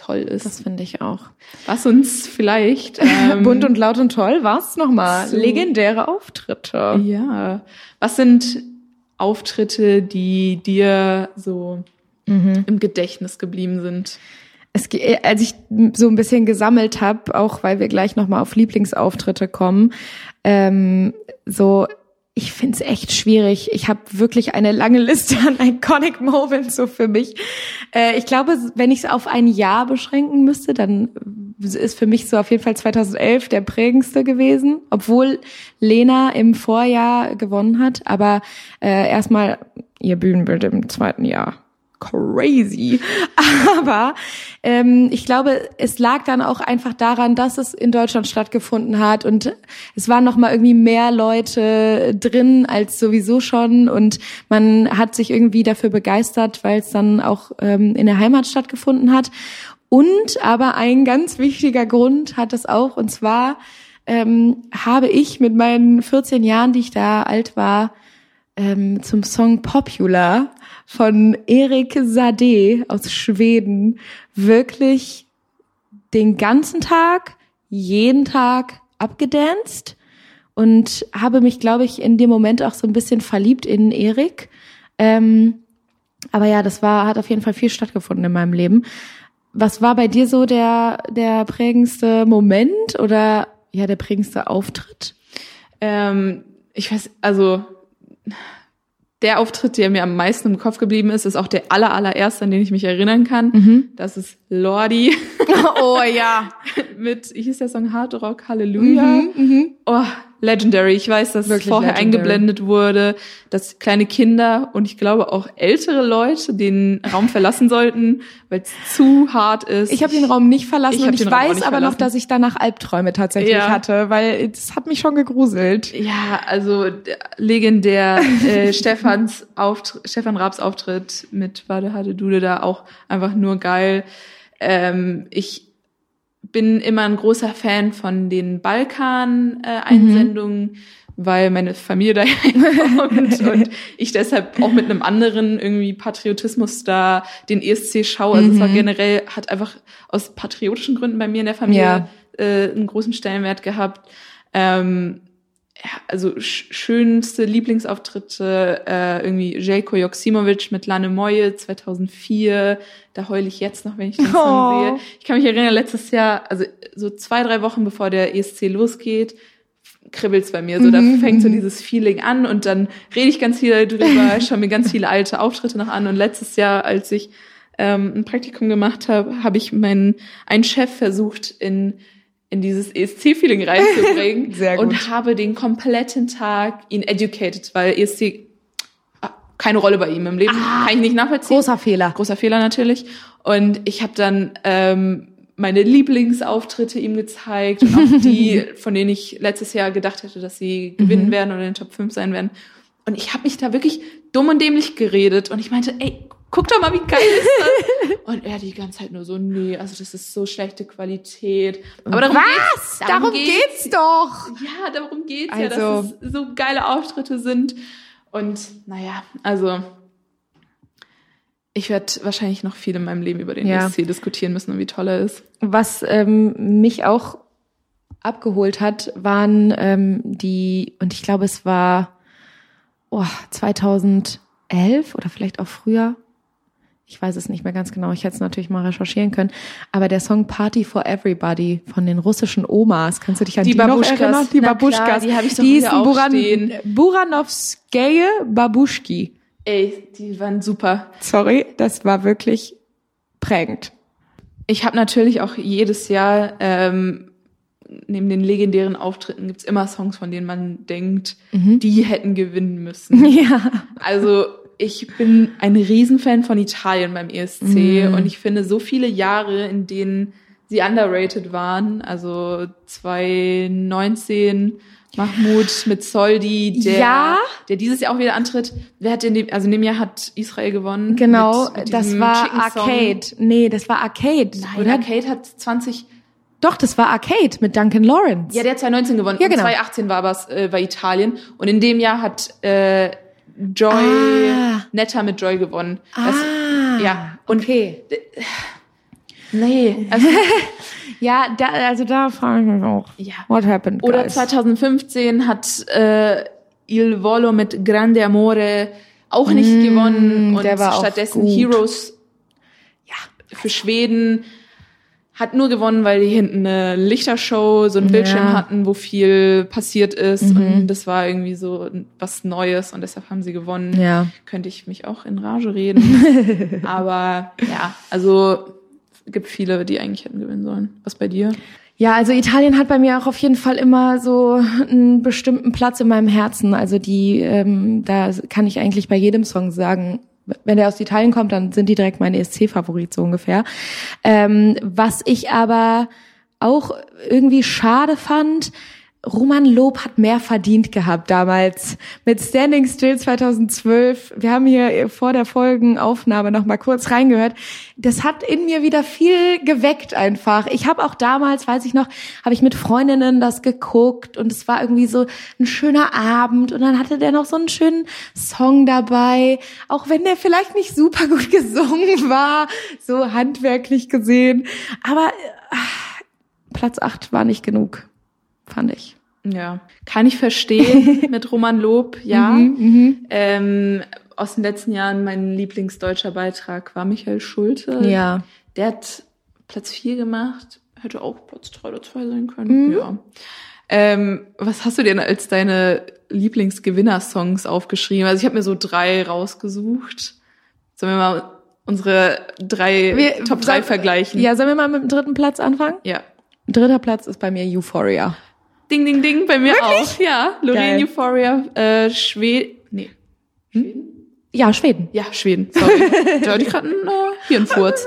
Speaker 2: toll ist.
Speaker 3: das finde ich auch.
Speaker 2: Was uns vielleicht ähm,
Speaker 3: Bunt und laut und toll, was nochmal?
Speaker 2: So.
Speaker 3: Legendäre Auftritte.
Speaker 2: ja. Was sind Auftritte, die dir so
Speaker 3: Mhm.
Speaker 2: im Gedächtnis geblieben sind?
Speaker 3: Es, ge- als ich so ein bisschen gesammelt habe, auch weil wir gleich nochmal auf Lieblingsauftritte kommen, ähm, so ich find's echt schwierig. Ich habe wirklich eine lange Liste an Iconic Moments so für mich. Äh, ich glaube, wenn ich es auf ein Jahr beschränken müsste, dann ist für mich so auf jeden Fall 2011 der prägendste gewesen, obwohl Lena im Vorjahr gewonnen hat. Aber äh, erstmal ihr Bühnenbild im zweiten Jahr crazy. Aber ähm, ich glaube, es lag dann auch einfach daran, dass es in Deutschland stattgefunden hat und es waren noch mal irgendwie mehr Leute drin als sowieso schon und man hat sich irgendwie dafür begeistert, weil es dann auch ähm, in der Heimat stattgefunden hat. Und aber ein ganz wichtiger Grund hat es auch und zwar ähm, habe ich mit meinen 14 Jahren, die ich da alt war, ähm, zum Song Popular von Erik Sade aus Schweden wirklich den ganzen Tag, jeden Tag abgedanced und habe mich, glaube ich, in dem Moment auch so ein bisschen verliebt in Erik. Ähm, aber ja, das war, hat auf jeden Fall viel stattgefunden in meinem Leben. Was war bei dir so der, der prägendste Moment oder ja, der prägendste Auftritt?
Speaker 2: Ähm, ich weiß, also der Auftritt, der mir am meisten im Kopf geblieben ist, ist auch der aller, allererste, an den ich mich erinnern kann. Das ist Lordi
Speaker 3: Oh ja.
Speaker 2: mit, hieß der Song Hard Rock Hallelujah. Oh, legendary. Ich weiß, dass
Speaker 3: Wirklich
Speaker 2: vorher
Speaker 3: legendary.
Speaker 2: eingeblendet wurde, dass kleine Kinder und ich glaube auch ältere Leute den Raum verlassen sollten, weil es zu hart ist.
Speaker 3: Ich habe den Raum nicht verlassen
Speaker 2: Ich
Speaker 3: und ich weiß aber noch,
Speaker 2: verlassen.
Speaker 3: dass ich danach Albträume tatsächlich
Speaker 2: Ja.
Speaker 3: hatte, weil das hat mich schon gegruselt.
Speaker 2: Ja, also der legendär äh, Stefans Auftritt, Stefan Raabs Auftritt mit Wade Hade Dude da auch einfach nur geil. Ähm, ich bin immer ein großer Fan von den Balkan-Einsendungen, weil meine Familie da kommt und ich deshalb auch mit einem anderen irgendwie Patriotismus da den ESC schaue. Also es war generell, hat einfach aus patriotischen Gründen bei mir in der Familie
Speaker 3: Ja.
Speaker 2: äh, einen großen Stellenwert gehabt. Ähm, also sch schönste Lieblingsauftritte äh, irgendwie Jelko Joksimovic mit Lane Moje 2004. Da heule ich jetzt noch, wenn ich den Song
Speaker 3: Oh.
Speaker 2: sehe. Ich kann mich erinnern, letztes Jahr, also so zwei, drei Wochen bevor der ESC losgeht, kribbelt's bei mir. So, da fängt so dieses Feeling an und dann rede ich ganz viel darüber, schaue mir ganz viele alte Auftritte noch an. Und letztes Jahr, als ich ähm, ein Praktikum gemacht habe, habe ich meinen einen Chef versucht in in dieses ESC-Feeling reinzubringen
Speaker 3: Sehr gut.
Speaker 2: und habe den kompletten Tag ihn educated, weil ESC ah, keine Rolle bei ihm im Leben, kann ich nicht nachvollziehen.
Speaker 3: Großer Fehler.
Speaker 2: Großer Fehler natürlich. Und ich habe dann ähm, meine Lieblingsauftritte ihm gezeigt und auch die, von denen ich letztes Jahr gedacht hätte, dass sie gewinnen
Speaker 3: Mhm.
Speaker 2: werden oder in den Top 5 sein werden. Und ich habe mich da wirklich dumm und dämlich geredet und ich meinte, ey, guck doch mal, wie geil ist das? Und er die ganze Zeit nur so, nee, also das ist so schlechte Qualität. Aber darum
Speaker 3: Was?
Speaker 2: geht's.
Speaker 3: Darum geht's doch.
Speaker 2: Ja, darum geht's ja,
Speaker 3: Also-
Speaker 2: dass es so geile Auftritte sind. Und naja, also ich werde wahrscheinlich noch viel in meinem Leben über den
Speaker 3: Ja.
Speaker 2: ESC diskutieren müssen und wie toll er ist.
Speaker 3: Was ähm, mich auch abgeholt hat, waren ähm, die, und ich glaube, es war oh, 2011 oder vielleicht auch früher. Ich weiß es nicht mehr ganz genau. Ich hätte es natürlich mal recherchieren können. Aber der Song Party for Everybody von den russischen Omas, kannst du dich an die,
Speaker 2: Die
Speaker 3: noch erinnern? Die
Speaker 2: Na klar,
Speaker 3: Babuschkas.
Speaker 2: die hab ich doch
Speaker 3: die hießen
Speaker 2: auch
Speaker 3: Buran,
Speaker 2: stehen.
Speaker 3: Buranovskaje Babuschki.
Speaker 2: Ey, die waren super.
Speaker 3: Sorry, das war wirklich prägend.
Speaker 2: Ich habe natürlich auch jedes Jahr ähm, neben den legendären Auftritten gibt's immer Songs, von denen man denkt, die hätten gewinnen müssen.
Speaker 3: Ja.
Speaker 2: Also ich bin ein Riesenfan von Italien beim ESC und ich finde so viele Jahre, in denen sie underrated waren, also 2019 Mahmoud mit Soldi, der,
Speaker 3: Ja.
Speaker 2: der dieses Jahr auch wieder antritt. Wer hat in dem, also in dem Jahr hat Israel gewonnen.
Speaker 3: Genau,
Speaker 2: mit- mit
Speaker 3: das war. Arcade. Nee, das war Arcade,
Speaker 2: Nein,
Speaker 3: oder?
Speaker 2: Arcade hat 20,
Speaker 3: Doch, das war Arcade mit Duncan Lawrence.
Speaker 2: ja, der hat 2019 gewonnen.
Speaker 3: Ja, genau.
Speaker 2: Und 2018 war aber äh, war Italien. Und in dem Jahr hat äh, Joy,
Speaker 3: Ah.
Speaker 2: Netta mit Joy gewonnen. Das,
Speaker 3: ah,
Speaker 2: ja, und
Speaker 3: okay.
Speaker 2: nee, also,
Speaker 3: Ja, da, also da frage ich mich auch.
Speaker 2: ja.
Speaker 3: What happened,
Speaker 2: Oder
Speaker 3: guys?
Speaker 2: 2015 hat äh, Il Volo mit Grande Amore auch nicht gewonnen und
Speaker 3: Mm, war auch
Speaker 2: stattdessen. Heroes ja, für Schweden hat nur gewonnen, weil die hinten eine Lichtershow, so ein Bildschirm
Speaker 3: Ja. Mhm.
Speaker 2: hatten, wo viel passiert ist und das war irgendwie so was Neues und deshalb haben sie gewonnen.
Speaker 3: Ja.
Speaker 2: Könnte ich mich auch in Rage reden. Aber ja, also gibt viele, die eigentlich hätten gewinnen sollen. Was bei dir?
Speaker 3: Ja, also Italien hat bei mir auch auf jeden Fall immer so einen bestimmten Platz in meinem Herzen. Also die, ähm, da kann ich eigentlich bei jedem Song sagen, wenn der aus Italien kommt, dann sind die direkt mein ESC-Favorit so ungefähr. Ähm, was ich aber auch irgendwie schade fand, Roman Lob hat mehr verdient gehabt damals mit Standing Still 2012. Wir haben hier vor der Folgenaufnahme noch mal kurz reingehört. Das hat in mir wieder viel geweckt einfach. Ich habe auch damals, weiß ich noch, habe ich mit Freundinnen das geguckt und es war irgendwie so ein schöner Abend und dann hatte der noch so einen schönen Song dabei, auch wenn der vielleicht nicht super gut gesungen war, so handwerklich gesehen, aber äh, Platz 8 war nicht genug, fand ich.
Speaker 2: Ja, kann ich verstehen mit Roman Lob, ja.
Speaker 3: Mhm,
Speaker 2: Ähm, aus den letzten Jahren mein Lieblingsdeutscher Beitrag war Michael Schulte.
Speaker 3: Ja.
Speaker 2: Der hat Platz vier gemacht, hätte auch Platz drei oder zwei sein können.
Speaker 3: Mhm.
Speaker 2: Ja. Ähm, was hast du denn als deine Lieblingsgewinner-Songs aufgeschrieben? Also ich habe mir so drei rausgesucht. Sollen wir mal unsere drei
Speaker 3: Wir-
Speaker 2: Top drei
Speaker 3: soll-
Speaker 2: vergleichen?
Speaker 3: Ja, sollen wir mal mit dem dritten Platz anfangen?
Speaker 2: Ja.
Speaker 3: Dritter Platz ist bei mir Euphoria.
Speaker 2: Ding, ding, ding, bei mir auch. Ja, Lorraine. Euphoria, äh, Schweden. Nee. Schweden?
Speaker 3: Ja, Schweden.
Speaker 2: Ja, Schweden. Sorry. da hatte ich gerade einen äh, Hirnfurz.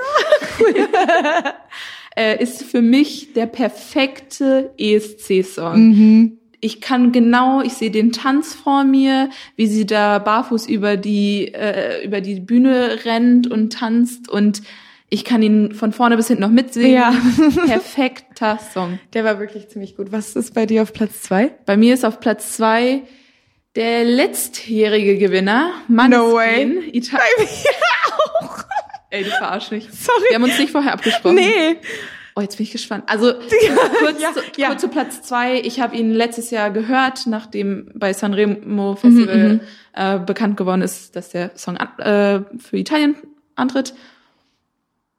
Speaker 2: äh, ist für mich der perfekte ESC-Song. Ich kann genau, ich sehe den Tanz vor mir, wie sie da barfuß über die äh, über die Bühne rennt und tanzt und ich kann ihn von vorne bis hinten noch mitsingen.
Speaker 3: Ja.
Speaker 2: Perfekter Song.
Speaker 3: Der war wirklich ziemlich gut. Was ist bei dir auf Platz zwei?
Speaker 2: Bei mir ist auf Platz zwei der letztjährige Gewinner, Maneskin.
Speaker 3: No way.
Speaker 2: Italien. auch. Ey, du verarsch mich.
Speaker 3: Sorry.
Speaker 2: Wir haben uns nicht vorher abgesprochen.
Speaker 3: Nee.
Speaker 2: Oh, jetzt bin ich gespannt. Also kurz,
Speaker 3: Ja,
Speaker 2: zu,
Speaker 3: ja.
Speaker 2: kurz zu Platz zwei. Ich habe ihn letztes Jahr gehört, nachdem bei Sanremo Festival äh, bekannt geworden ist, dass der Song äh, für Italien antritt.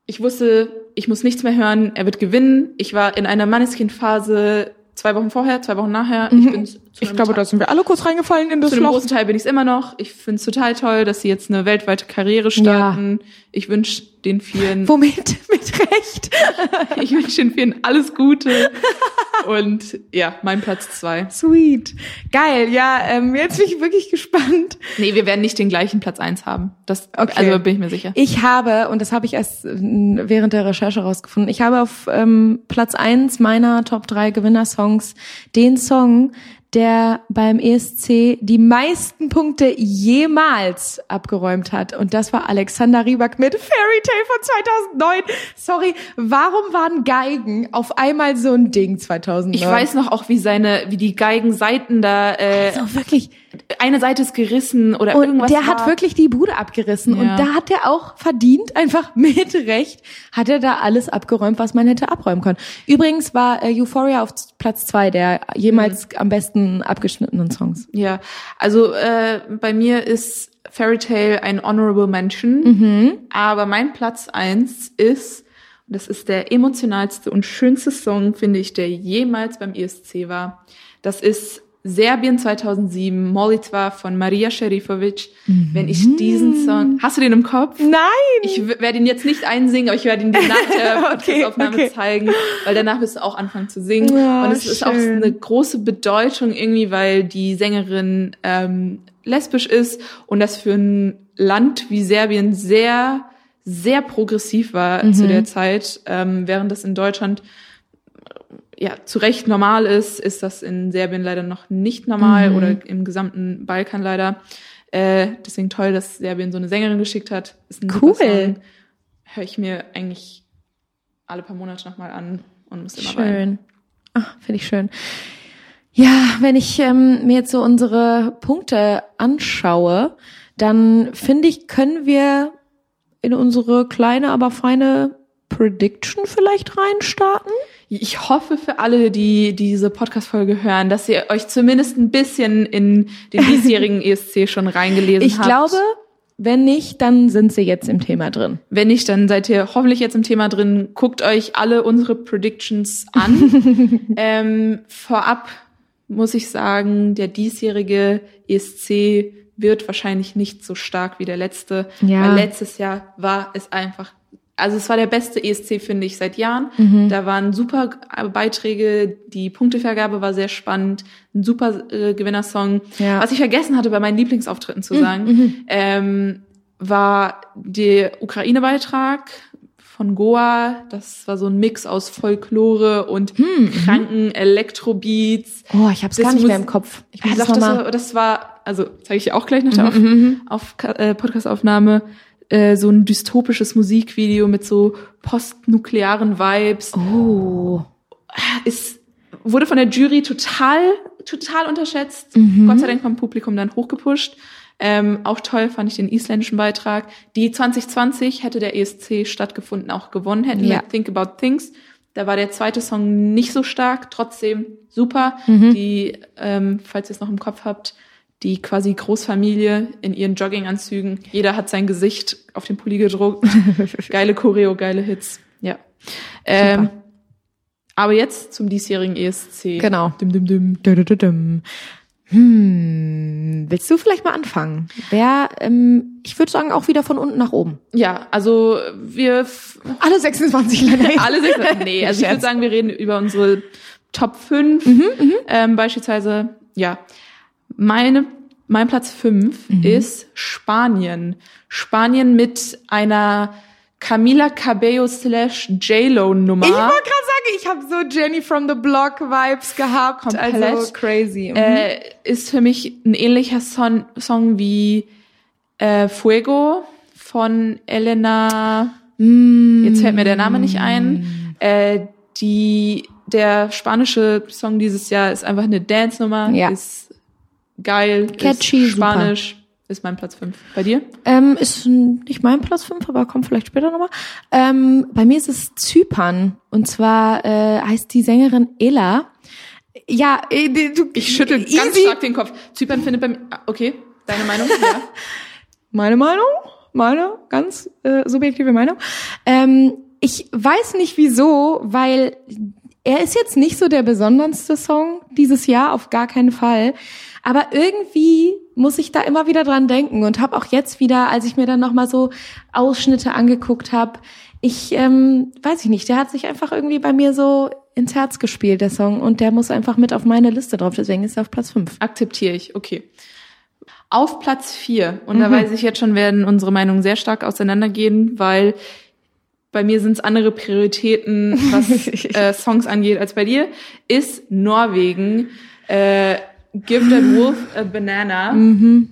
Speaker 2: Ich wusste, ich muss nichts mehr hören. Er wird gewinnen. Ich war in einer Maneskin-Phase zwei Wochen vorher, zwei Wochen nachher. Ich bin
Speaker 3: Ich glaube,
Speaker 2: Teil-
Speaker 3: da sind wir alle kurz reingefallen in das
Speaker 2: zu
Speaker 3: Loch.
Speaker 2: großen Teil bin ich es immer noch. Ich finde es total toll, dass sie jetzt eine weltweite Karriere starten. Ich wünsche den vielen,
Speaker 3: Womit? Mit Recht.
Speaker 2: ich wünsche den vielen alles Gute. Und ja, mein Platz zwei.
Speaker 3: Sweet. Geil. Ja, ähm, jetzt bin ich wirklich gespannt.
Speaker 2: Nee, wir werden nicht den gleichen Platz eins haben. Das,
Speaker 3: Okay.
Speaker 2: also bin ich mir sicher.
Speaker 3: Ich habe, und das habe ich erst äh, während der Recherche rausgefunden, ich habe auf ähm, Platz eins meiner Top 3 Gewinnersongs den Song, der beim ESC die meisten Punkte jemals abgeräumt hat. Und das war Alexander Rybak mit Fairy Tale von 2009. Sorry, warum waren Geigen auf einmal so ein Ding 2009?
Speaker 2: Ich weiß noch auch, wie seine, wie die Geigenseiten da, äh,
Speaker 3: also wirklich.
Speaker 2: Eine Seite ist gerissen oder
Speaker 3: und
Speaker 2: irgendwas.
Speaker 3: Der
Speaker 2: war.
Speaker 3: hat wirklich die Bude abgerissen.
Speaker 2: Ja.
Speaker 3: Und da hat er auch verdient, einfach mit Recht, hat er da alles abgeräumt, was man hätte abräumen können. Übrigens war äh, Euphoria auf Platz zwei der jemals am besten abgeschnittenen Songs.
Speaker 2: Ja, also äh, bei mir ist Fairy Tale ein honorable Mention,
Speaker 3: Mhm.
Speaker 2: aber mein Platz eins ist, und das ist der emotionalste und schönste Song, finde ich, der jemals beim ESC war. Das ist Serbien 2007, Molitva von Maria Šerifović. Wenn ich diesen Song, hast du den im Kopf?
Speaker 3: Nein!
Speaker 2: Ich werde ihn jetzt nicht einsingen, aber ich werde ihn dir nach der
Speaker 3: Okay,
Speaker 2: Podcastaufnahme
Speaker 3: okay.
Speaker 2: zeigen, weil danach wirst du auch anfangen zu singen.
Speaker 3: Ja,
Speaker 2: und es ist auch
Speaker 3: schön.
Speaker 2: eine große Bedeutung irgendwie, weil die Sängerin ähm, lesbisch ist und das für ein Land wie Serbien sehr, sehr progressiv war
Speaker 3: Mhm.
Speaker 2: zu der Zeit, ähm, während das in Deutschland ja, zu Recht normal ist, ist das in Serbien leider noch nicht normal
Speaker 3: Mhm.
Speaker 2: oder im gesamten Balkan leider. Äh, deswegen toll, dass Serbien so eine Sängerin geschickt hat. Ist ein
Speaker 3: Cool.
Speaker 2: Höre ich mir eigentlich alle paar Monate nochmal an und muss immer weinen.
Speaker 3: Schön. Ach, finde ich schön. Ja, wenn ich ähm, mir jetzt so unsere Punkte anschaue, dann finde ich, können wir in unsere kleine, aber feine Prediction vielleicht reinstarten?
Speaker 2: Ich hoffe für alle, die diese Podcast-Folge hören, dass ihr euch zumindest ein bisschen in den diesjährigen ESC schon reingelesen
Speaker 3: Ich
Speaker 2: habt.
Speaker 3: glaube, wenn nicht, dann sind sie jetzt im Thema drin.
Speaker 2: Wenn nicht, dann seid ihr hoffentlich jetzt im Thema drin. Guckt euch alle unsere Predictions an. ähm, vorab muss ich sagen, der diesjährige ESC wird wahrscheinlich nicht so stark wie der letzte.
Speaker 3: Ja.
Speaker 2: Weil letztes Jahr war es einfach, also es war der beste ESC, finde ich, seit Jahren.
Speaker 3: Mhm.
Speaker 2: Da waren super Beiträge, die Punktevergabe war sehr spannend, ein super äh, Gewinnersong.
Speaker 3: Ja. Mhm,
Speaker 2: Was ich vergessen hatte, bei meinen Lieblingsauftritten zu sagen, ähm, war der Ukraine-Beitrag von Goa. Das war so ein Mix aus Folklore und kranken Elektrobeats.
Speaker 3: Oh, ich habe es gar nicht mehr im Kopf. Ich das
Speaker 2: das, war, das war, also zeige ich dir auch gleich noch auf, auf Ka- äh, Podcast-Aufnahme, äh, so ein dystopisches Musikvideo mit so postnuklearen Vibes.
Speaker 3: Oh.
Speaker 2: Ist, wurde von der Jury total, total unterschätzt.
Speaker 3: Mhm.
Speaker 2: Gott sei Dank vom Publikum dann hochgepusht. Ähm, auch toll fand ich den isländischen Beitrag. Die 2020 hätte der ESC stattgefunden, auch gewonnen hätten
Speaker 3: Ja.
Speaker 2: mit Think About Things. Da war der zweite Song nicht so stark, trotzdem super.
Speaker 3: Mhm.
Speaker 2: Die, ähm, falls ihr es noch im Kopf habt, die quasi Großfamilie in ihren Jogginganzügen. Jeder hat sein Gesicht auf den Pulli gedruckt. geile Choreo, geile Hits. Ja. Ähm, aber jetzt zum diesjährigen ESC.
Speaker 3: Genau.
Speaker 2: Dim, dim, dim.
Speaker 3: Dum-dum-dum. Hm, willst du vielleicht mal anfangen? Wer, ähm, ich würde sagen, auch wieder von unten nach oben.
Speaker 2: Ja, also wir
Speaker 3: Alle 26 Länder.
Speaker 2: alle sechs. Nee, also ich würde sagen, wir reden über unsere Top 5. ähm, beispielsweise, ja. Meine, mein Platz 5 ist Spanien. Spanien mit einer Camila Cabello slash J-Lo Nummer.
Speaker 3: Ich wollte gerade sagen, ich habe so Jenny from the Block Vibes gehabt.
Speaker 2: Komplett.
Speaker 3: Also crazy. Mhm.
Speaker 2: äh, ist für mich ein ähnlicher Son Song wie äh, Fuego von Elena.
Speaker 3: Mm.
Speaker 2: Jetzt fällt mir der Name nicht ein. Äh, die der spanische Song dieses Jahr ist einfach eine Dance-Nummer.
Speaker 3: Ja.
Speaker 2: Ist geil.
Speaker 3: Catchy,
Speaker 2: ist Spanisch. Ist mein Platz 5. Bei dir?
Speaker 3: Ähm, ist nicht mein Platz 5, aber kommt vielleicht später nochmal. Ähm, bei mir ist es Zypern. Und zwar äh, heißt die Sängerin Ella. Ja, äh, du,
Speaker 2: Ich schüttel
Speaker 3: easy.
Speaker 2: ganz stark den Kopf. Zypern findet bei mir. ah, Okay, deine Meinung? Ja.
Speaker 3: Meine Meinung, meine ganz äh, subjektive Meinung. Ähm, ich weiß nicht wieso, weil er ist jetzt nicht so der besonderste Song dieses Jahr, auf gar keinen Fall. Aber irgendwie muss ich da immer wieder dran denken und habe auch jetzt wieder, als ich mir dann nochmal so Ausschnitte angeguckt habe, ich ähm, weiß ich nicht, der hat sich einfach irgendwie bei mir so ins Herz gespielt, der Song, und der muss einfach mit auf meine Liste drauf, deswegen ist er auf Platz 5.
Speaker 2: Akzeptiere ich, okay. Auf Platz 4, und da weiß ich jetzt schon, werden unsere Meinungen sehr stark auseinandergehen, weil bei mir sind es andere Prioritäten, was äh, Songs angeht, als bei dir, ist Norwegen. Äh, Give That Wolf a Banana.
Speaker 3: Mhm.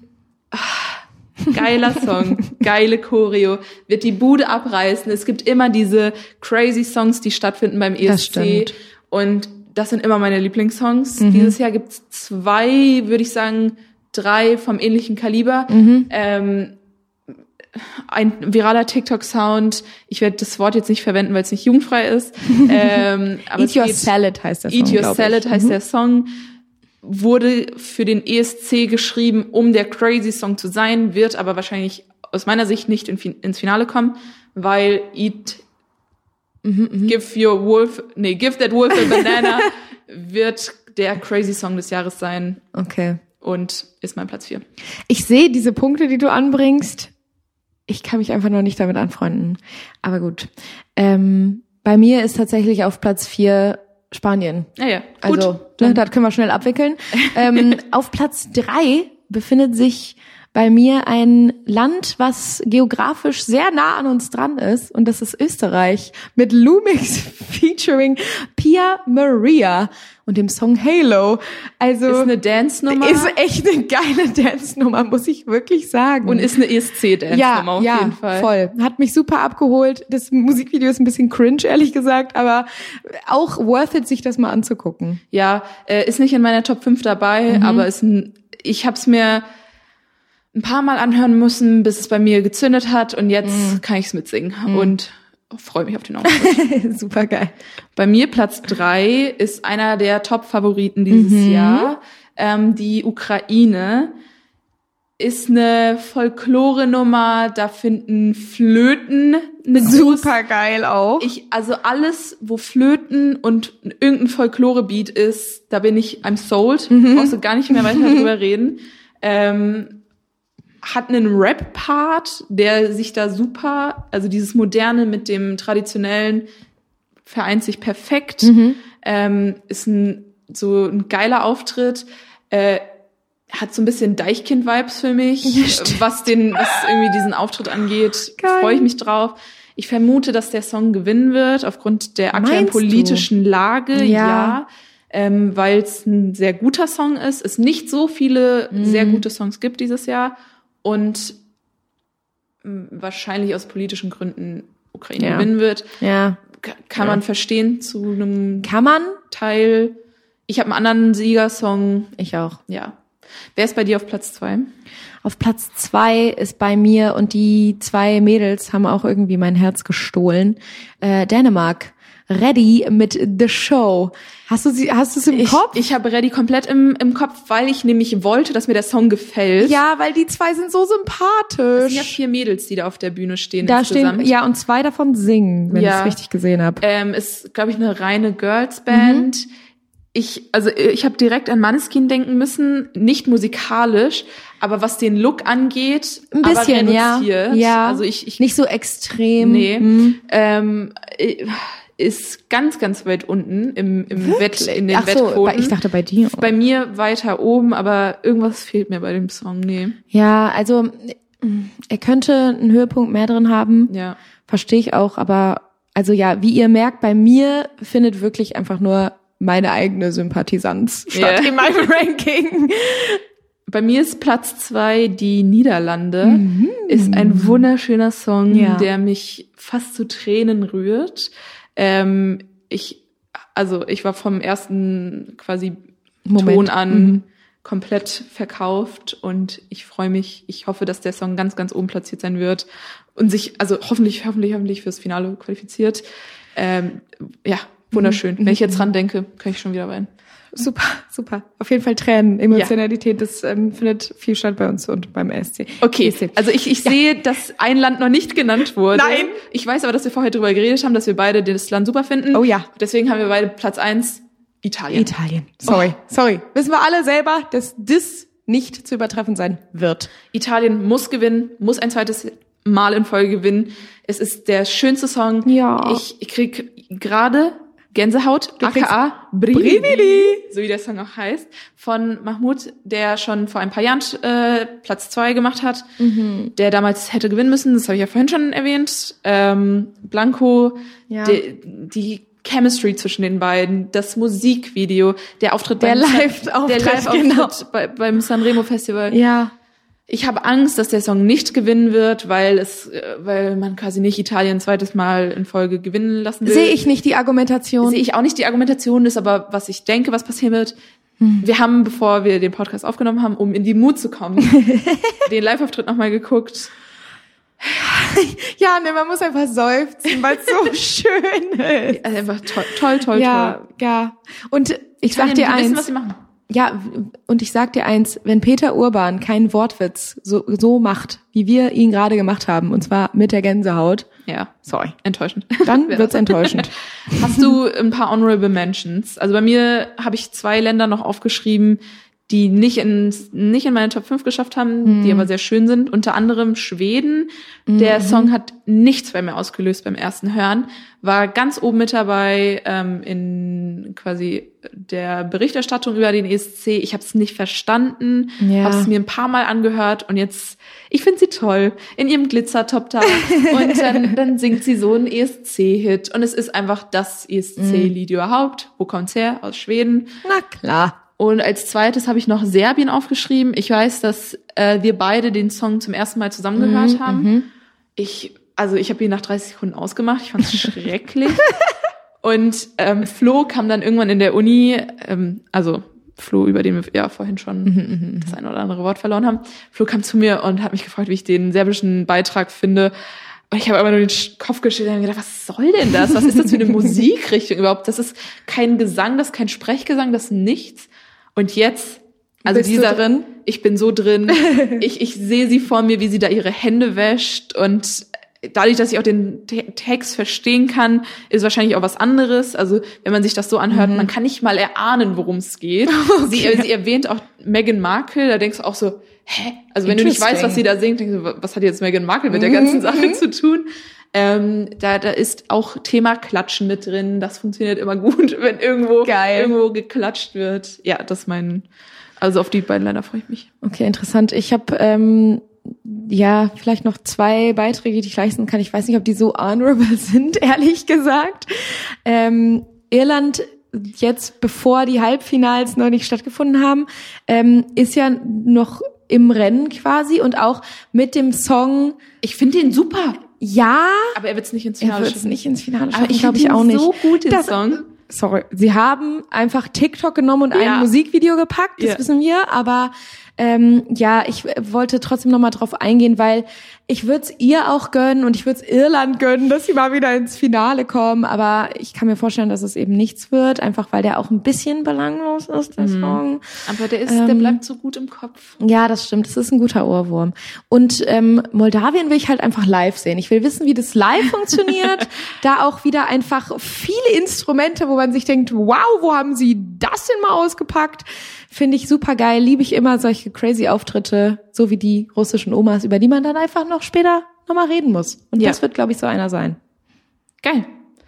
Speaker 2: Geiler Song, geile Choreo, wird die Bude abreißen. Es gibt immer diese crazy Songs, die stattfinden beim
Speaker 3: Das
Speaker 2: ESC.
Speaker 3: stimmt.
Speaker 2: Und das sind immer meine Lieblingssongs.
Speaker 3: Mhm.
Speaker 2: Dieses Jahr gibt's zwei, würde ich sagen, drei vom ähnlichen Kaliber.
Speaker 3: Mhm.
Speaker 2: Ähm, ein viraler TikTok-Sound. Ich werde das Wort jetzt nicht verwenden, weil es nicht jugendfrei ist. ähm, aber
Speaker 3: Eat Your
Speaker 2: geht-
Speaker 3: Salad heißt der Song,
Speaker 2: Eat Your Salad
Speaker 3: ich.
Speaker 2: heißt
Speaker 3: Mhm.
Speaker 2: der Song. Wurde für den ESC geschrieben, um der Crazy Song zu sein, wird aber wahrscheinlich aus meiner Sicht nicht ins Finale kommen, weil Eat
Speaker 3: Mhm,
Speaker 2: Give Your Wolf, nee, Give That Wolf a Banana wird der Crazy Song des Jahres sein
Speaker 3: Okay.
Speaker 2: und ist mein Platz 4.
Speaker 3: Ich sehe diese Punkte, die du anbringst. Ich kann mich einfach noch nicht damit anfreunden. Aber gut. Ähm, bei mir ist tatsächlich auf Platz vier Spanien.
Speaker 2: Ja, ja, gut.
Speaker 3: Also, ne, das können wir schnell abwickeln. ähm, auf Platz drei befindet sich bei mir ein Land, was geografisch sehr nah an uns dran ist, und das ist Österreich mit Lumix featuring Pia Maria und dem Song Halo. Also
Speaker 2: ist eine Dance-Nummer
Speaker 3: ist echt eine geile Dance-Nummer, muss ich wirklich sagen.
Speaker 2: und ist eine ESC-Dance-Nummer
Speaker 3: ja,
Speaker 2: auf
Speaker 3: ja,
Speaker 2: jeden Fall.
Speaker 3: voll. Hat mich super abgeholt. Das Musikvideo ist ein bisschen cringe, ehrlich gesagt, aber auch worth it, sich das mal anzugucken.
Speaker 2: Ja, äh, ist nicht in meiner Top 5 dabei,
Speaker 3: Mhm.
Speaker 2: aber ist ein, ich habe es mir ein paar Mal anhören müssen, bis es bei mir gezündet hat und jetzt
Speaker 3: Mhm.
Speaker 2: kann ich es mitsingen und freue mich auf den Auftritt.
Speaker 3: super geil.
Speaker 2: bei mir Platz drei ist einer der Top-Favoriten dieses
Speaker 3: Mhm.
Speaker 2: Jahr. Ähm, die Ukraine ist eine Folklore-Nummer, da finden Flöten eine
Speaker 3: Super geil auch.
Speaker 2: ich, also alles, wo Flöten und irgendein Folklore-Beat ist, da bin ich, I'm sold.
Speaker 3: Mhm.
Speaker 2: Brauchst du gar nicht mehr weiter drüber reden. Ähm, hat einen Rap-Part, der sich da super, also dieses Moderne mit dem Traditionellen vereint sich perfekt.
Speaker 3: Mhm.
Speaker 2: Ähm, ist ein, so ein geiler Auftritt. Äh, hat so ein bisschen Deichkind-Vibes für mich,
Speaker 3: Ja,
Speaker 2: was den, was irgendwie diesen Auftritt angeht. Freue ich mich drauf. Ich vermute, dass der Song gewinnen wird, aufgrund der aktuellen
Speaker 3: Meinst du?
Speaker 2: politischen Lage,
Speaker 3: Ja.
Speaker 2: ja. Ähm, Weil es ein sehr guter Song ist, es nicht so viele
Speaker 3: Mhm.
Speaker 2: sehr gute Songs gibt dieses Jahr und mh, wahrscheinlich aus politischen Gründen Ukraine
Speaker 3: Ja.
Speaker 2: gewinnen wird.
Speaker 3: Ja.
Speaker 2: Ka- Kann man verstehen zu einem
Speaker 3: Kann man?
Speaker 2: Teil. Ich habe einen anderen Siegersong.
Speaker 3: Ich auch.
Speaker 2: Ja. Wer ist bei dir auf Platz zwei?
Speaker 3: Auf Platz zwei ist bei mir und die zwei Mädels haben auch irgendwie mein Herz gestohlen. Äh, Dänemark. Ready mit The Show. Hast du sie, hast du es im
Speaker 2: Ich,
Speaker 3: Kopf?
Speaker 2: ich habe Reddy komplett im, im Kopf, weil ich nämlich wollte, dass mir der Song gefällt.
Speaker 3: ja, weil die zwei sind so
Speaker 2: Es sind
Speaker 3: sympathisch.
Speaker 2: ja vier Mädels, die da auf der Bühne stehen
Speaker 3: da
Speaker 2: insgesamt.
Speaker 3: stehen, ja, und zwei davon singen, wenn ich
Speaker 2: Ja.
Speaker 3: es richtig gesehen habe.
Speaker 2: Ähm, ist, glaube ich, eine reine Girls-Band. Ich, also ich habe direkt an Maneskin denken müssen, nicht musikalisch, aber was den Look angeht,
Speaker 3: Ein bisschen,
Speaker 2: aber
Speaker 3: ja.
Speaker 2: reduziert.
Speaker 3: Ja.
Speaker 2: Also ich, ich
Speaker 3: Nicht so extrem.
Speaker 2: Nee.
Speaker 3: Hm.
Speaker 2: ähm, äh, ist ganz, ganz weit unten im, im Wett, in den
Speaker 3: Ach so, bei- ich dachte bei dir.
Speaker 2: bei mir weiter oben, aber irgendwas fehlt mir bei dem Song. Nee.
Speaker 3: Ja, also er könnte einen Höhepunkt mehr drin haben.
Speaker 2: Ja.
Speaker 3: Verstehe ich auch, aber also ja, wie ihr merkt, bei mir findet wirklich einfach nur meine eigene Sympathisanz statt in meinem Ranking.
Speaker 2: Bei mir ist Platz zwei die Niederlande. Ist ein wunderschöner Song,
Speaker 3: Mhm. Ja.
Speaker 2: der mich fast zu Tränen rührt. Ähm, ich, also ich war vom ersten quasi
Speaker 3: Moment.
Speaker 2: Ton an
Speaker 3: Mhm.
Speaker 2: komplett verkauft und ich freue mich. Ich hoffe, dass der Song ganz, ganz oben platziert sein wird und sich, also hoffentlich, hoffentlich, hoffentlich fürs Finale qualifiziert. Ähm, ja, wunderschön.
Speaker 3: Mhm.
Speaker 2: Wenn ich jetzt dran denke, kann ich schon wieder weinen.
Speaker 3: Super, super. Auf jeden Fall Tränen, Emotionalität, das ähm, findet viel statt bei uns und beim ESC.
Speaker 2: Okay,
Speaker 3: ESC.
Speaker 2: also ich, ich sehe, dass ein Land noch nicht genannt wurde.
Speaker 3: Nein.
Speaker 2: Ich weiß aber, dass wir vorher drüber geredet haben, dass wir beide das Land super finden.
Speaker 3: Oh ja.
Speaker 2: Deswegen haben wir beide Platz eins Italien.
Speaker 3: Italien. Sorry, sorry. Wissen wir alle selber, dass das nicht zu übertreffen sein wird.
Speaker 2: Italien muss gewinnen, muss ein zweites Mal in Folge gewinnen. Es ist der schönste Song.
Speaker 3: Ja.
Speaker 2: Ich, ich krieg gerade Gänsehaut,
Speaker 3: Du
Speaker 2: aka
Speaker 3: Brividi.
Speaker 2: Brividi, so wie der Song auch heißt, von Mahmoud, der schon vor ein paar Jahren äh, Platz zwei gemacht hat,
Speaker 3: Mhm.
Speaker 2: der damals hätte gewinnen müssen, das habe ich ja vorhin schon erwähnt. Ähm, Blanco,
Speaker 3: Ja.
Speaker 2: die, die Chemistry zwischen den beiden, das Musikvideo, der Auftritt
Speaker 3: Der
Speaker 2: beim
Speaker 3: Live-Auftritt,
Speaker 2: der Live-Auftritt
Speaker 3: genau.
Speaker 2: bei, beim Sanremo Festival.
Speaker 3: Ja.
Speaker 2: Ich habe Angst, dass der Song nicht gewinnen wird, weil es, äh, weil man quasi nicht Italien ein zweites Mal in Folge gewinnen lassen will.
Speaker 3: Sehe ich nicht die Argumentation.
Speaker 2: Sehe ich auch nicht die Argumentation, ist aber, was ich denke, was passieren wird.
Speaker 3: Hm.
Speaker 2: Wir haben, bevor wir den Podcast aufgenommen haben, um in die Mut zu kommen, den Live-Auftritt nochmal geguckt.
Speaker 3: ja, ne, man muss einfach seufzen, weil es so schön ist.
Speaker 2: Also einfach toll, toll, toll,
Speaker 3: Ja,
Speaker 2: toll.
Speaker 3: ja. Und ich sag dir
Speaker 2: die wissen,
Speaker 3: eins.
Speaker 2: was sie machen.
Speaker 3: Ja, und ich sag dir eins, wenn Peter Urban keinen Wortwitz so, so macht, wie wir ihn gerade gemacht haben, und zwar mit der Gänsehaut,
Speaker 2: Ja,
Speaker 3: sorry,
Speaker 2: enttäuschend.
Speaker 3: dann wird's enttäuschend.
Speaker 2: Hast du ein paar Honorable Mentions? Also bei mir habe ich zwei Länder noch aufgeschrieben, die nicht in, nicht in meine Top 5 geschafft haben, die aber sehr schön sind. Unter anderem Schweden. Der Song hat nichts bei mir ausgelöst beim ersten Hören. War ganz oben mit dabei ähm, in quasi der Berichterstattung über den ESC. Ich habe es nicht verstanden,
Speaker 3: Ja.
Speaker 2: habe es mir ein paar Mal angehört und jetzt, ich finde sie toll in ihrem Glitzertop da und dann, dann singt sie so einen ESC-Hit und es ist einfach das ESC-Lied überhaupt. Wo kommt's her? Aus Schweden.
Speaker 3: Na klar.
Speaker 2: Und als zweites habe ich noch Serbien aufgeschrieben. Ich weiß, dass äh, wir beide den Song zum ersten Mal zusammen gehört haben. Ich, also ich habe ihn nach 30 Sekunden ausgemacht. Ich fand es schrecklich. Und ähm, Flo kam dann irgendwann in der Uni, ähm, also Flo, über den wir ja vorhin schon das ein oder andere Wort verloren haben. Flo kam zu mir und hat mich gefragt, wie ich den serbischen Beitrag finde. Und ich habe aber nur den Kopf geschüttelt und gedacht, was soll denn das? Was ist das für eine Musikrichtung überhaupt? Das ist kein Gesang, das ist kein Sprechgesang, das ist nichts. Und jetzt, also
Speaker 3: Bist
Speaker 2: dieser,
Speaker 3: drin?
Speaker 2: ich bin so drin. ich, ich sehe sie vor mir, wie sie da ihre Hände wäscht und dadurch, dass ich auch den Te Text verstehen kann, ist wahrscheinlich auch was anderes. Also wenn man sich das so anhört, man kann nicht mal erahnen, worum es geht. Sie, sie erwähnt auch Meghan Markle, da denkst du auch so, hä? Also wenn du nicht weißt, was sie da singt, denkst du, was hat jetzt Meghan Markle mit der ganzen Sache zu tun? Ähm, da, da ist auch Thema Klatschen mit drin. Das funktioniert immer gut, wenn irgendwo,
Speaker 3: Geil.
Speaker 2: irgendwo geklatscht wird. Ja, das ist mein, also auf die beiden Länder freue ich mich.
Speaker 3: Okay, interessant. Ich habe ähm, ja vielleicht noch zwei Beiträge, die ich leisten kann. Ich weiß nicht, ob die so honorable sind, ehrlich gesagt. Ähm, Irland jetzt, bevor die Halbfinals noch nicht stattgefunden haben, ähm, ist ja noch im Rennen quasi und auch mit dem Song
Speaker 2: Ich finde den super.
Speaker 3: Ja,
Speaker 2: Aber er wird es nicht ins
Speaker 3: er
Speaker 2: Finale
Speaker 3: wird es
Speaker 2: schaffen.
Speaker 3: nicht ins Finale
Speaker 2: Aber
Speaker 3: schaffen,
Speaker 2: ich
Speaker 3: glaube
Speaker 2: find
Speaker 3: ich auch nicht.
Speaker 2: so gut, den
Speaker 3: Das-
Speaker 2: Song.
Speaker 3: Sorry, sie haben einfach TikTok genommen und
Speaker 2: Ja.
Speaker 3: ein Musikvideo gepackt, das
Speaker 2: Ja.
Speaker 3: wissen wir, aber ähm, ja, ich äh, wollte trotzdem nochmal drauf eingehen, weil ich würde es ihr auch gönnen und ich würde es Irland gönnen, dass sie mal wieder ins Finale kommen, aber ich kann mir vorstellen, dass es eben nichts wird, einfach weil der auch ein bisschen belanglos ist, der Song.
Speaker 2: Aber der ist, der
Speaker 3: Ähm,
Speaker 2: bleibt so gut im Kopf.
Speaker 3: Ja, das stimmt. Das ist ein guter Ohrwurm. Und ähm, Moldawien will ich halt einfach live sehen. Ich will wissen, wie das live funktioniert. da auch wieder einfach viele Instrumente, wo man sich denkt, wow, wo haben sie das denn mal ausgepackt? Finde ich super geil. Liebe ich immer solche crazy Auftritte, so wie die russischen Omas, über die man dann einfach noch später nochmal reden muss. Und
Speaker 2: Ja.
Speaker 3: das wird, glaube ich, so einer sein.
Speaker 2: Geil.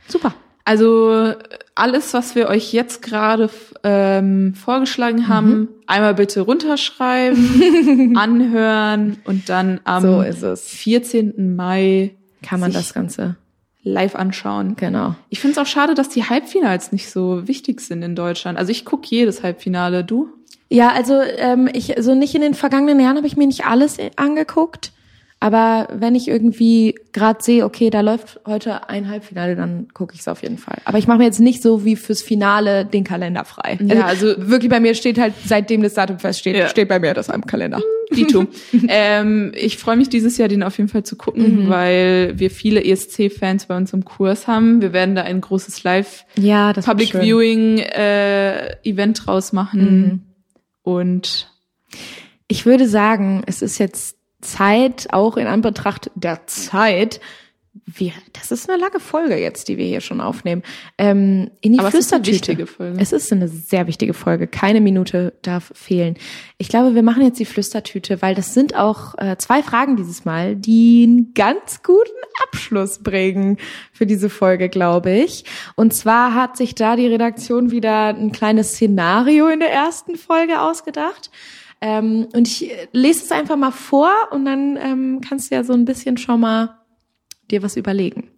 Speaker 3: Super.
Speaker 2: Also alles, was wir euch jetzt gerade ähm, vorgeschlagen haben, einmal bitte runterschreiben, anhören und dann am
Speaker 3: So ist es.
Speaker 2: 14. Mai
Speaker 3: Kann man das Ganze.
Speaker 2: Live anschauen.
Speaker 3: Genau.
Speaker 2: Ich finde es auch schade, dass die Halbfinals nicht so wichtig sind in Deutschland. Also ich gucke jedes Halbfinale. Du?
Speaker 3: Ja, also ähm, ich so nicht in den vergangenen Jahren habe ich mir nicht alles angeguckt, aber wenn ich irgendwie gerade sehe, okay, da läuft heute ein Halbfinale, dann gucke ich es auf jeden Fall. Aber ich mache mir jetzt nicht so wie fürs Finale den Kalender frei.
Speaker 2: Ja, also-
Speaker 3: wirklich bei mir steht halt seitdem das Datum feststeht,
Speaker 2: Ja.
Speaker 3: steht bei mir das am Kalender.
Speaker 2: Dito. ähm, ich freue mich dieses Jahr, den auf jeden Fall zu gucken, weil wir viele ESC-Fans bei uns im Kurs haben. Wir werden da ein großes Live
Speaker 3: Ja, das
Speaker 2: Public
Speaker 3: wird schön.
Speaker 2: Viewing äh, Event draus machen. Und
Speaker 3: Ich würde sagen, es ist jetzt Zeit, auch in Anbetracht der Zeit, wir, das ist eine lange Folge jetzt, die wir hier schon aufnehmen, ähm, in die
Speaker 2: Aber es ist eine
Speaker 3: Flüstertüte.
Speaker 2: wichtige Folge.
Speaker 3: Es ist eine sehr wichtige Folge. Keine Minute darf fehlen. Ich glaube, wir machen jetzt die Flüstertüte, weil das sind auch äh, zwei Fragen dieses Mal, die einen ganz guten Abschluss bringen für diese Folge, glaube ich. Und zwar hat sich da die Redaktion wieder ein kleines Szenario in der ersten Folge ausgedacht. Ähm, und ich lese es einfach mal vor und dann ähm, kannst du ja so ein bisschen schon mal dir was überlegen.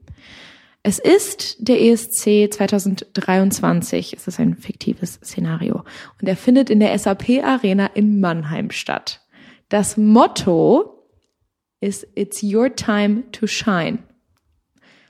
Speaker 3: Es ist der ESC 2023. Es ist ein fiktives Szenario. Und er findet in der SAP Arena in Mannheim statt. Das Motto ist It's your time to shine.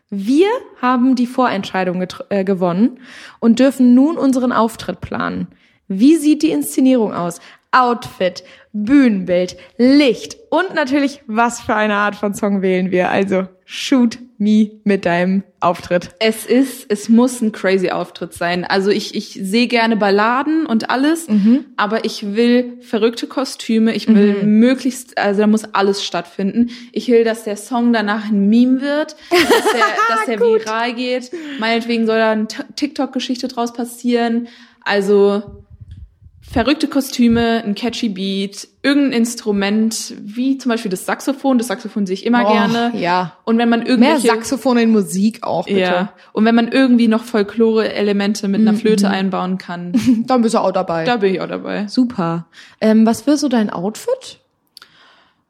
Speaker 3: Wir haben die Vorentscheidung äh, gewonnen und dürfen nun unseren Auftritt planen. Wie sieht die Inszenierung aus? Outfit, Bühnenbild, Licht und natürlich, was für eine Art von Song wählen wir. Also shoot me mit deinem Auftritt.
Speaker 2: Es ist, es muss ein crazy Auftritt sein. Also ich, ich sehe gerne Balladen und alles, mhm. aber ich will verrückte Kostüme, ich will mhm. möglichst, also da muss alles stattfinden. Ich will, dass der Song danach ein Meme wird, dass der, dass der viral geht. Meinetwegen soll da eine TikTok-Geschichte draus passieren. Also verrückte Kostüme, ein catchy Beat, irgendein Instrument, wie zum Beispiel das Saxophon. Das Saxophon sehe ich immer oh, gerne.
Speaker 3: Ja.
Speaker 2: Und wenn man irgendwie
Speaker 3: mehr Saxophon in Musik auch bitte. Ja.
Speaker 2: Und wenn man irgendwie noch Folklore-Elemente mit einer mhm. Flöte einbauen kann,
Speaker 3: dann bist du auch dabei.
Speaker 2: Da bin ich auch dabei.
Speaker 3: Super. Ähm, was will so dein Outfit?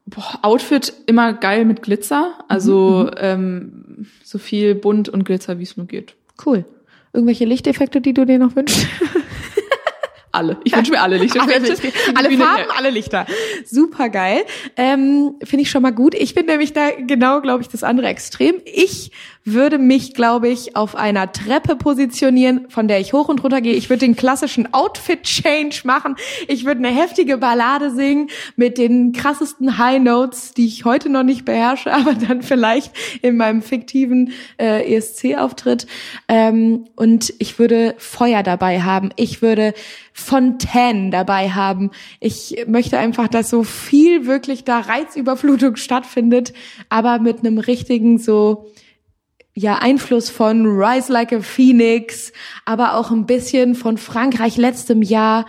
Speaker 2: Boah, Outfit immer geil mit Glitzer, also mhm. ähm, so viel bunt und Glitzer wie es nur geht.
Speaker 3: Cool. Irgendwelche Lichteffekte, die du dir noch wünschst?
Speaker 2: alle. Ich wünsche mir alle Lichter.
Speaker 3: alle, Lichter. alle Farben, alle Lichter. Super geil. Ähm, Finde ich schon mal gut. Ich bin nämlich da genau, glaube ich, das andere Extrem. Ich würde mich, glaube ich, auf einer Treppe positionieren, von der ich hoch und runter gehe. Ich würde den klassischen Outfit-Change machen. Ich würde eine heftige Ballade singen mit den krassesten High Notes, die ich heute noch nicht beherrsche, aber dann vielleicht in meinem fiktiven äh, ESC-Auftritt. Ähm, und ich würde Feuer dabei haben. Ich würde Fontaine dabei haben. Ich möchte einfach, dass so viel wirklich da Reizüberflutung stattfindet, aber mit einem richtigen so ja Einfluss von Rise Like a Phoenix, aber auch ein bisschen von Frankreich letztem Jahr.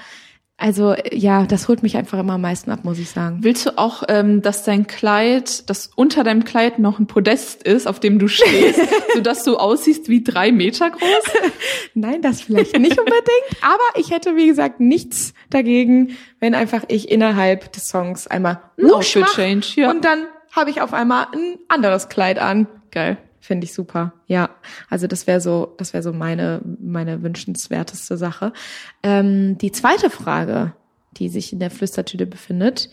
Speaker 3: Also ja, das holt mich einfach immer am meisten ab, muss ich sagen.
Speaker 2: Willst du auch, ähm, dass dein Kleid, dass unter deinem Kleid noch ein Podest ist, auf dem du stehst, sodass du aussiehst wie drei Meter groß?
Speaker 3: Nein, das vielleicht nicht unbedingt. Aber ich hätte, wie gesagt, nichts dagegen, wenn einfach ich innerhalb des Songs einmal
Speaker 2: ein Outfit Change,
Speaker 3: ja. und dann habe ich auf einmal ein anderes Kleid an.
Speaker 2: Geil.
Speaker 3: Finde ich super. Ja, also das wäre so, das wäre so meine meine wünschenswerteste Sache. Ähm, die zweite Frage, die sich in der Flüstertüte befindet,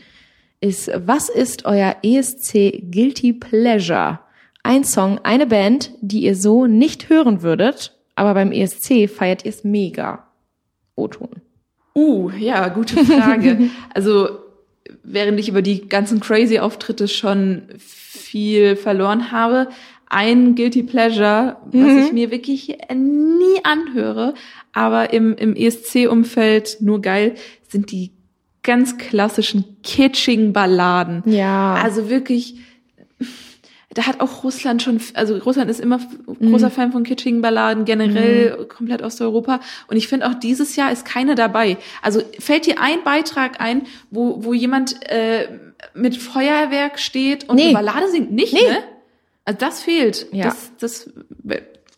Speaker 3: ist: Was ist euer ESC Guilty Pleasure? Ein Song, eine Band, die ihr so nicht hören würdet, aber beim ESC feiert ihr es mega. O-Ton.
Speaker 2: Uh, ja, gute Frage. also während ich über die ganzen crazy Auftritte schon viel verloren habe, ein Guilty Pleasure, was mhm. ich mir wirklich nie anhöre, aber im, im ESC-Umfeld nur geil, sind die ganz klassischen kitschigen Balladen.
Speaker 3: Ja.
Speaker 2: Also wirklich, da hat auch Russland schon, also Russland ist immer großer mhm. Fan von kitschigen Balladen, generell mhm. komplett Osteuropa. Und ich finde auch dieses Jahr ist keine dabei. Also fällt dir ein Beitrag ein, wo, wo jemand äh, mit Feuerwerk steht und nee. eine Ballade singt? Nicht, nee. ne? Also das fehlt. Ja. Das, das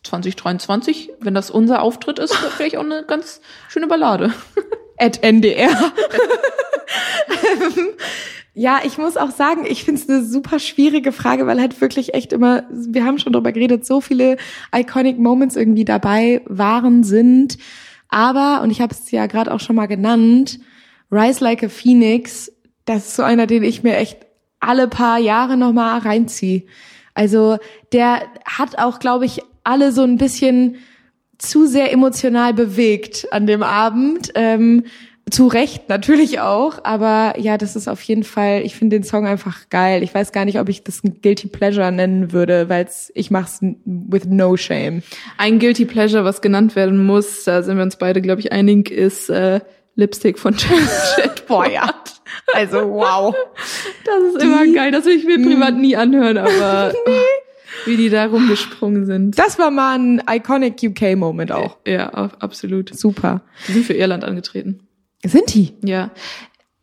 Speaker 2: 2023, wenn das unser Auftritt ist, vielleicht auch eine ganz schöne Ballade.
Speaker 3: At NDR. ja, ich muss auch sagen, ich finde es eine super schwierige Frage, weil halt wirklich echt immer, wir haben schon drüber geredet, so viele iconic Moments irgendwie dabei waren, sind. Aber, und ich habe es ja gerade auch schon mal genannt, Rise Like a Phoenix, das ist so einer, den ich mir echt alle paar Jahre nochmal reinziehe. Also der hat auch, glaube ich, alle so ein bisschen zu sehr emotional bewegt an dem Abend. Ähm, zu Recht natürlich auch, aber ja, das ist auf jeden Fall, ich finde den Song einfach geil. Ich weiß gar nicht, ob ich das ein Guilty Pleasure nennen würde, weil ich mach's with no shame.
Speaker 2: Ein Guilty Pleasure, was genannt werden muss, da sind wir uns beide, glaube ich, einig, ist äh, Lipstick von Jet
Speaker 3: Boah, ja. Also wow.
Speaker 2: Das ist die, immer geil. Das will ich mir privat hm. nie anhören, aber nee. wie die da rumgesprungen sind.
Speaker 3: Das war mal ein iconic UK-Moment auch.
Speaker 2: Ja, absolut.
Speaker 3: Super.
Speaker 2: Die sind für Irland angetreten.
Speaker 3: Sind die?
Speaker 2: Ja.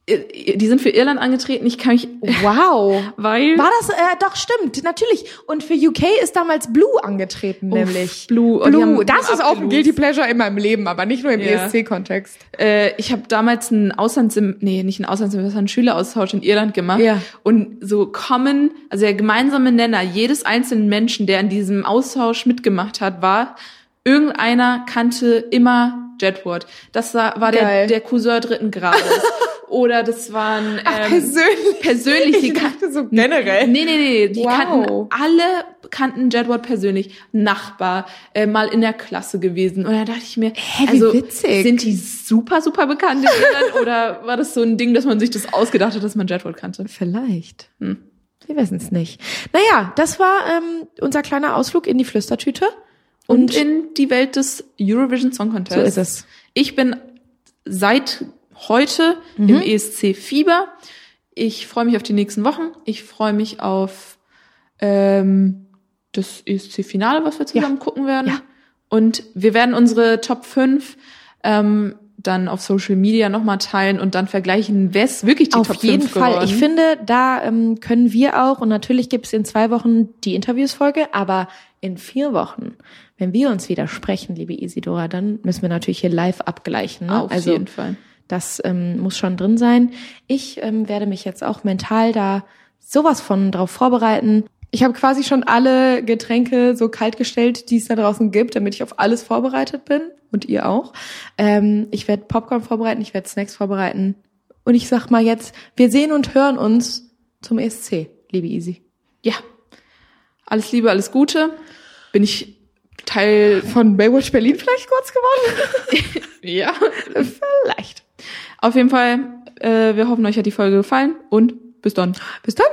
Speaker 2: Äh, die sind für Irland angetreten. Ich kann mich,
Speaker 3: Wow.
Speaker 2: weil
Speaker 3: War das, äh, doch, stimmt, natürlich. Und für UK ist damals Blue angetreten,
Speaker 2: Uff,
Speaker 3: nämlich.
Speaker 2: Blue. Und die haben
Speaker 3: Blue, das
Speaker 2: Blue
Speaker 3: ist auch ein. Guilty Pleasure in meinem Leben, aber nicht nur im
Speaker 2: Ja.
Speaker 3: ESC-Kontext.
Speaker 2: äh, ich habe damals einen Auslandssim, nee, nicht einen Auslandssemester, einen Schüleraustausch in Irland gemacht.
Speaker 3: Ja.
Speaker 2: Und so kommen, also der gemeinsame Nenner jedes einzelnen Menschen, der an diesem Austausch mitgemacht hat, war, irgendeiner kannte immer Jedward. Das war, war der,
Speaker 3: Geil.
Speaker 2: der Cousin dritten Grades. Oder das waren ähm,
Speaker 3: persönlich.
Speaker 2: persönlich, die
Speaker 3: Ich dachte so generell.
Speaker 2: Nee, nee, nee, die
Speaker 3: Wow.
Speaker 2: kannten, alle kannten Jedward persönlich. Nachbar, äh, mal in der Klasse gewesen. Und da dachte ich mir,
Speaker 3: Hä, wie
Speaker 2: also,
Speaker 3: witzig.
Speaker 2: sind die super, super bekannt in Irland? oder war das so ein Ding, dass man sich das ausgedacht hat, dass man Jedward kannte?
Speaker 3: Vielleicht.
Speaker 2: Hm.
Speaker 3: Wir wissen es nicht. Naja, das war ähm, unser kleiner Ausflug in die Flüstertüte.
Speaker 2: Und, in die Welt des Eurovision Song Contest.
Speaker 3: so ist es.
Speaker 2: Ich bin seit heute im ESC Fieber. Ich freue mich auf die nächsten Wochen. Ich freue mich auf ähm, das ESC-Finale, was wir zusammen gucken werden.
Speaker 3: Ja.
Speaker 2: Und wir werden unsere Top 5 ähm, dann auf Social Media nochmal teilen und dann vergleichen, wer wirklich die
Speaker 3: Auf
Speaker 2: Top
Speaker 3: jeden
Speaker 2: 5
Speaker 3: Fall.
Speaker 2: geworden.
Speaker 3: Ich finde, da ähm, können wir auch, und natürlich gibt es in zwei Wochen die Interviewsfolge, aber in vier Wochen, wenn wir uns wieder sprechen, liebe Isidora, dann müssen wir natürlich hier live abgleichen. Ne?
Speaker 2: auf
Speaker 3: also
Speaker 2: jeden Fall.
Speaker 3: Das ähm, muss schon drin sein. Ich ähm, werde mich jetzt auch mental da sowas von drauf vorbereiten. Ich habe quasi schon alle Getränke so kalt gestellt, die es da draußen gibt, damit ich auf alles vorbereitet bin und ihr auch. Ähm, ich werde Popcorn vorbereiten, ich werde Snacks vorbereiten und ich sag mal jetzt, wir sehen und hören uns zum ESC, liebe Easy.
Speaker 2: Ja. Alles Liebe, alles Gute. Bin ich Teil
Speaker 3: Von Baywatch Berlin vielleicht kurz geworden?
Speaker 2: Ja.
Speaker 3: vielleicht.
Speaker 2: Auf jeden Fall, äh, wir hoffen, euch hat die Folge gefallen und bis dann.
Speaker 3: Bis dann.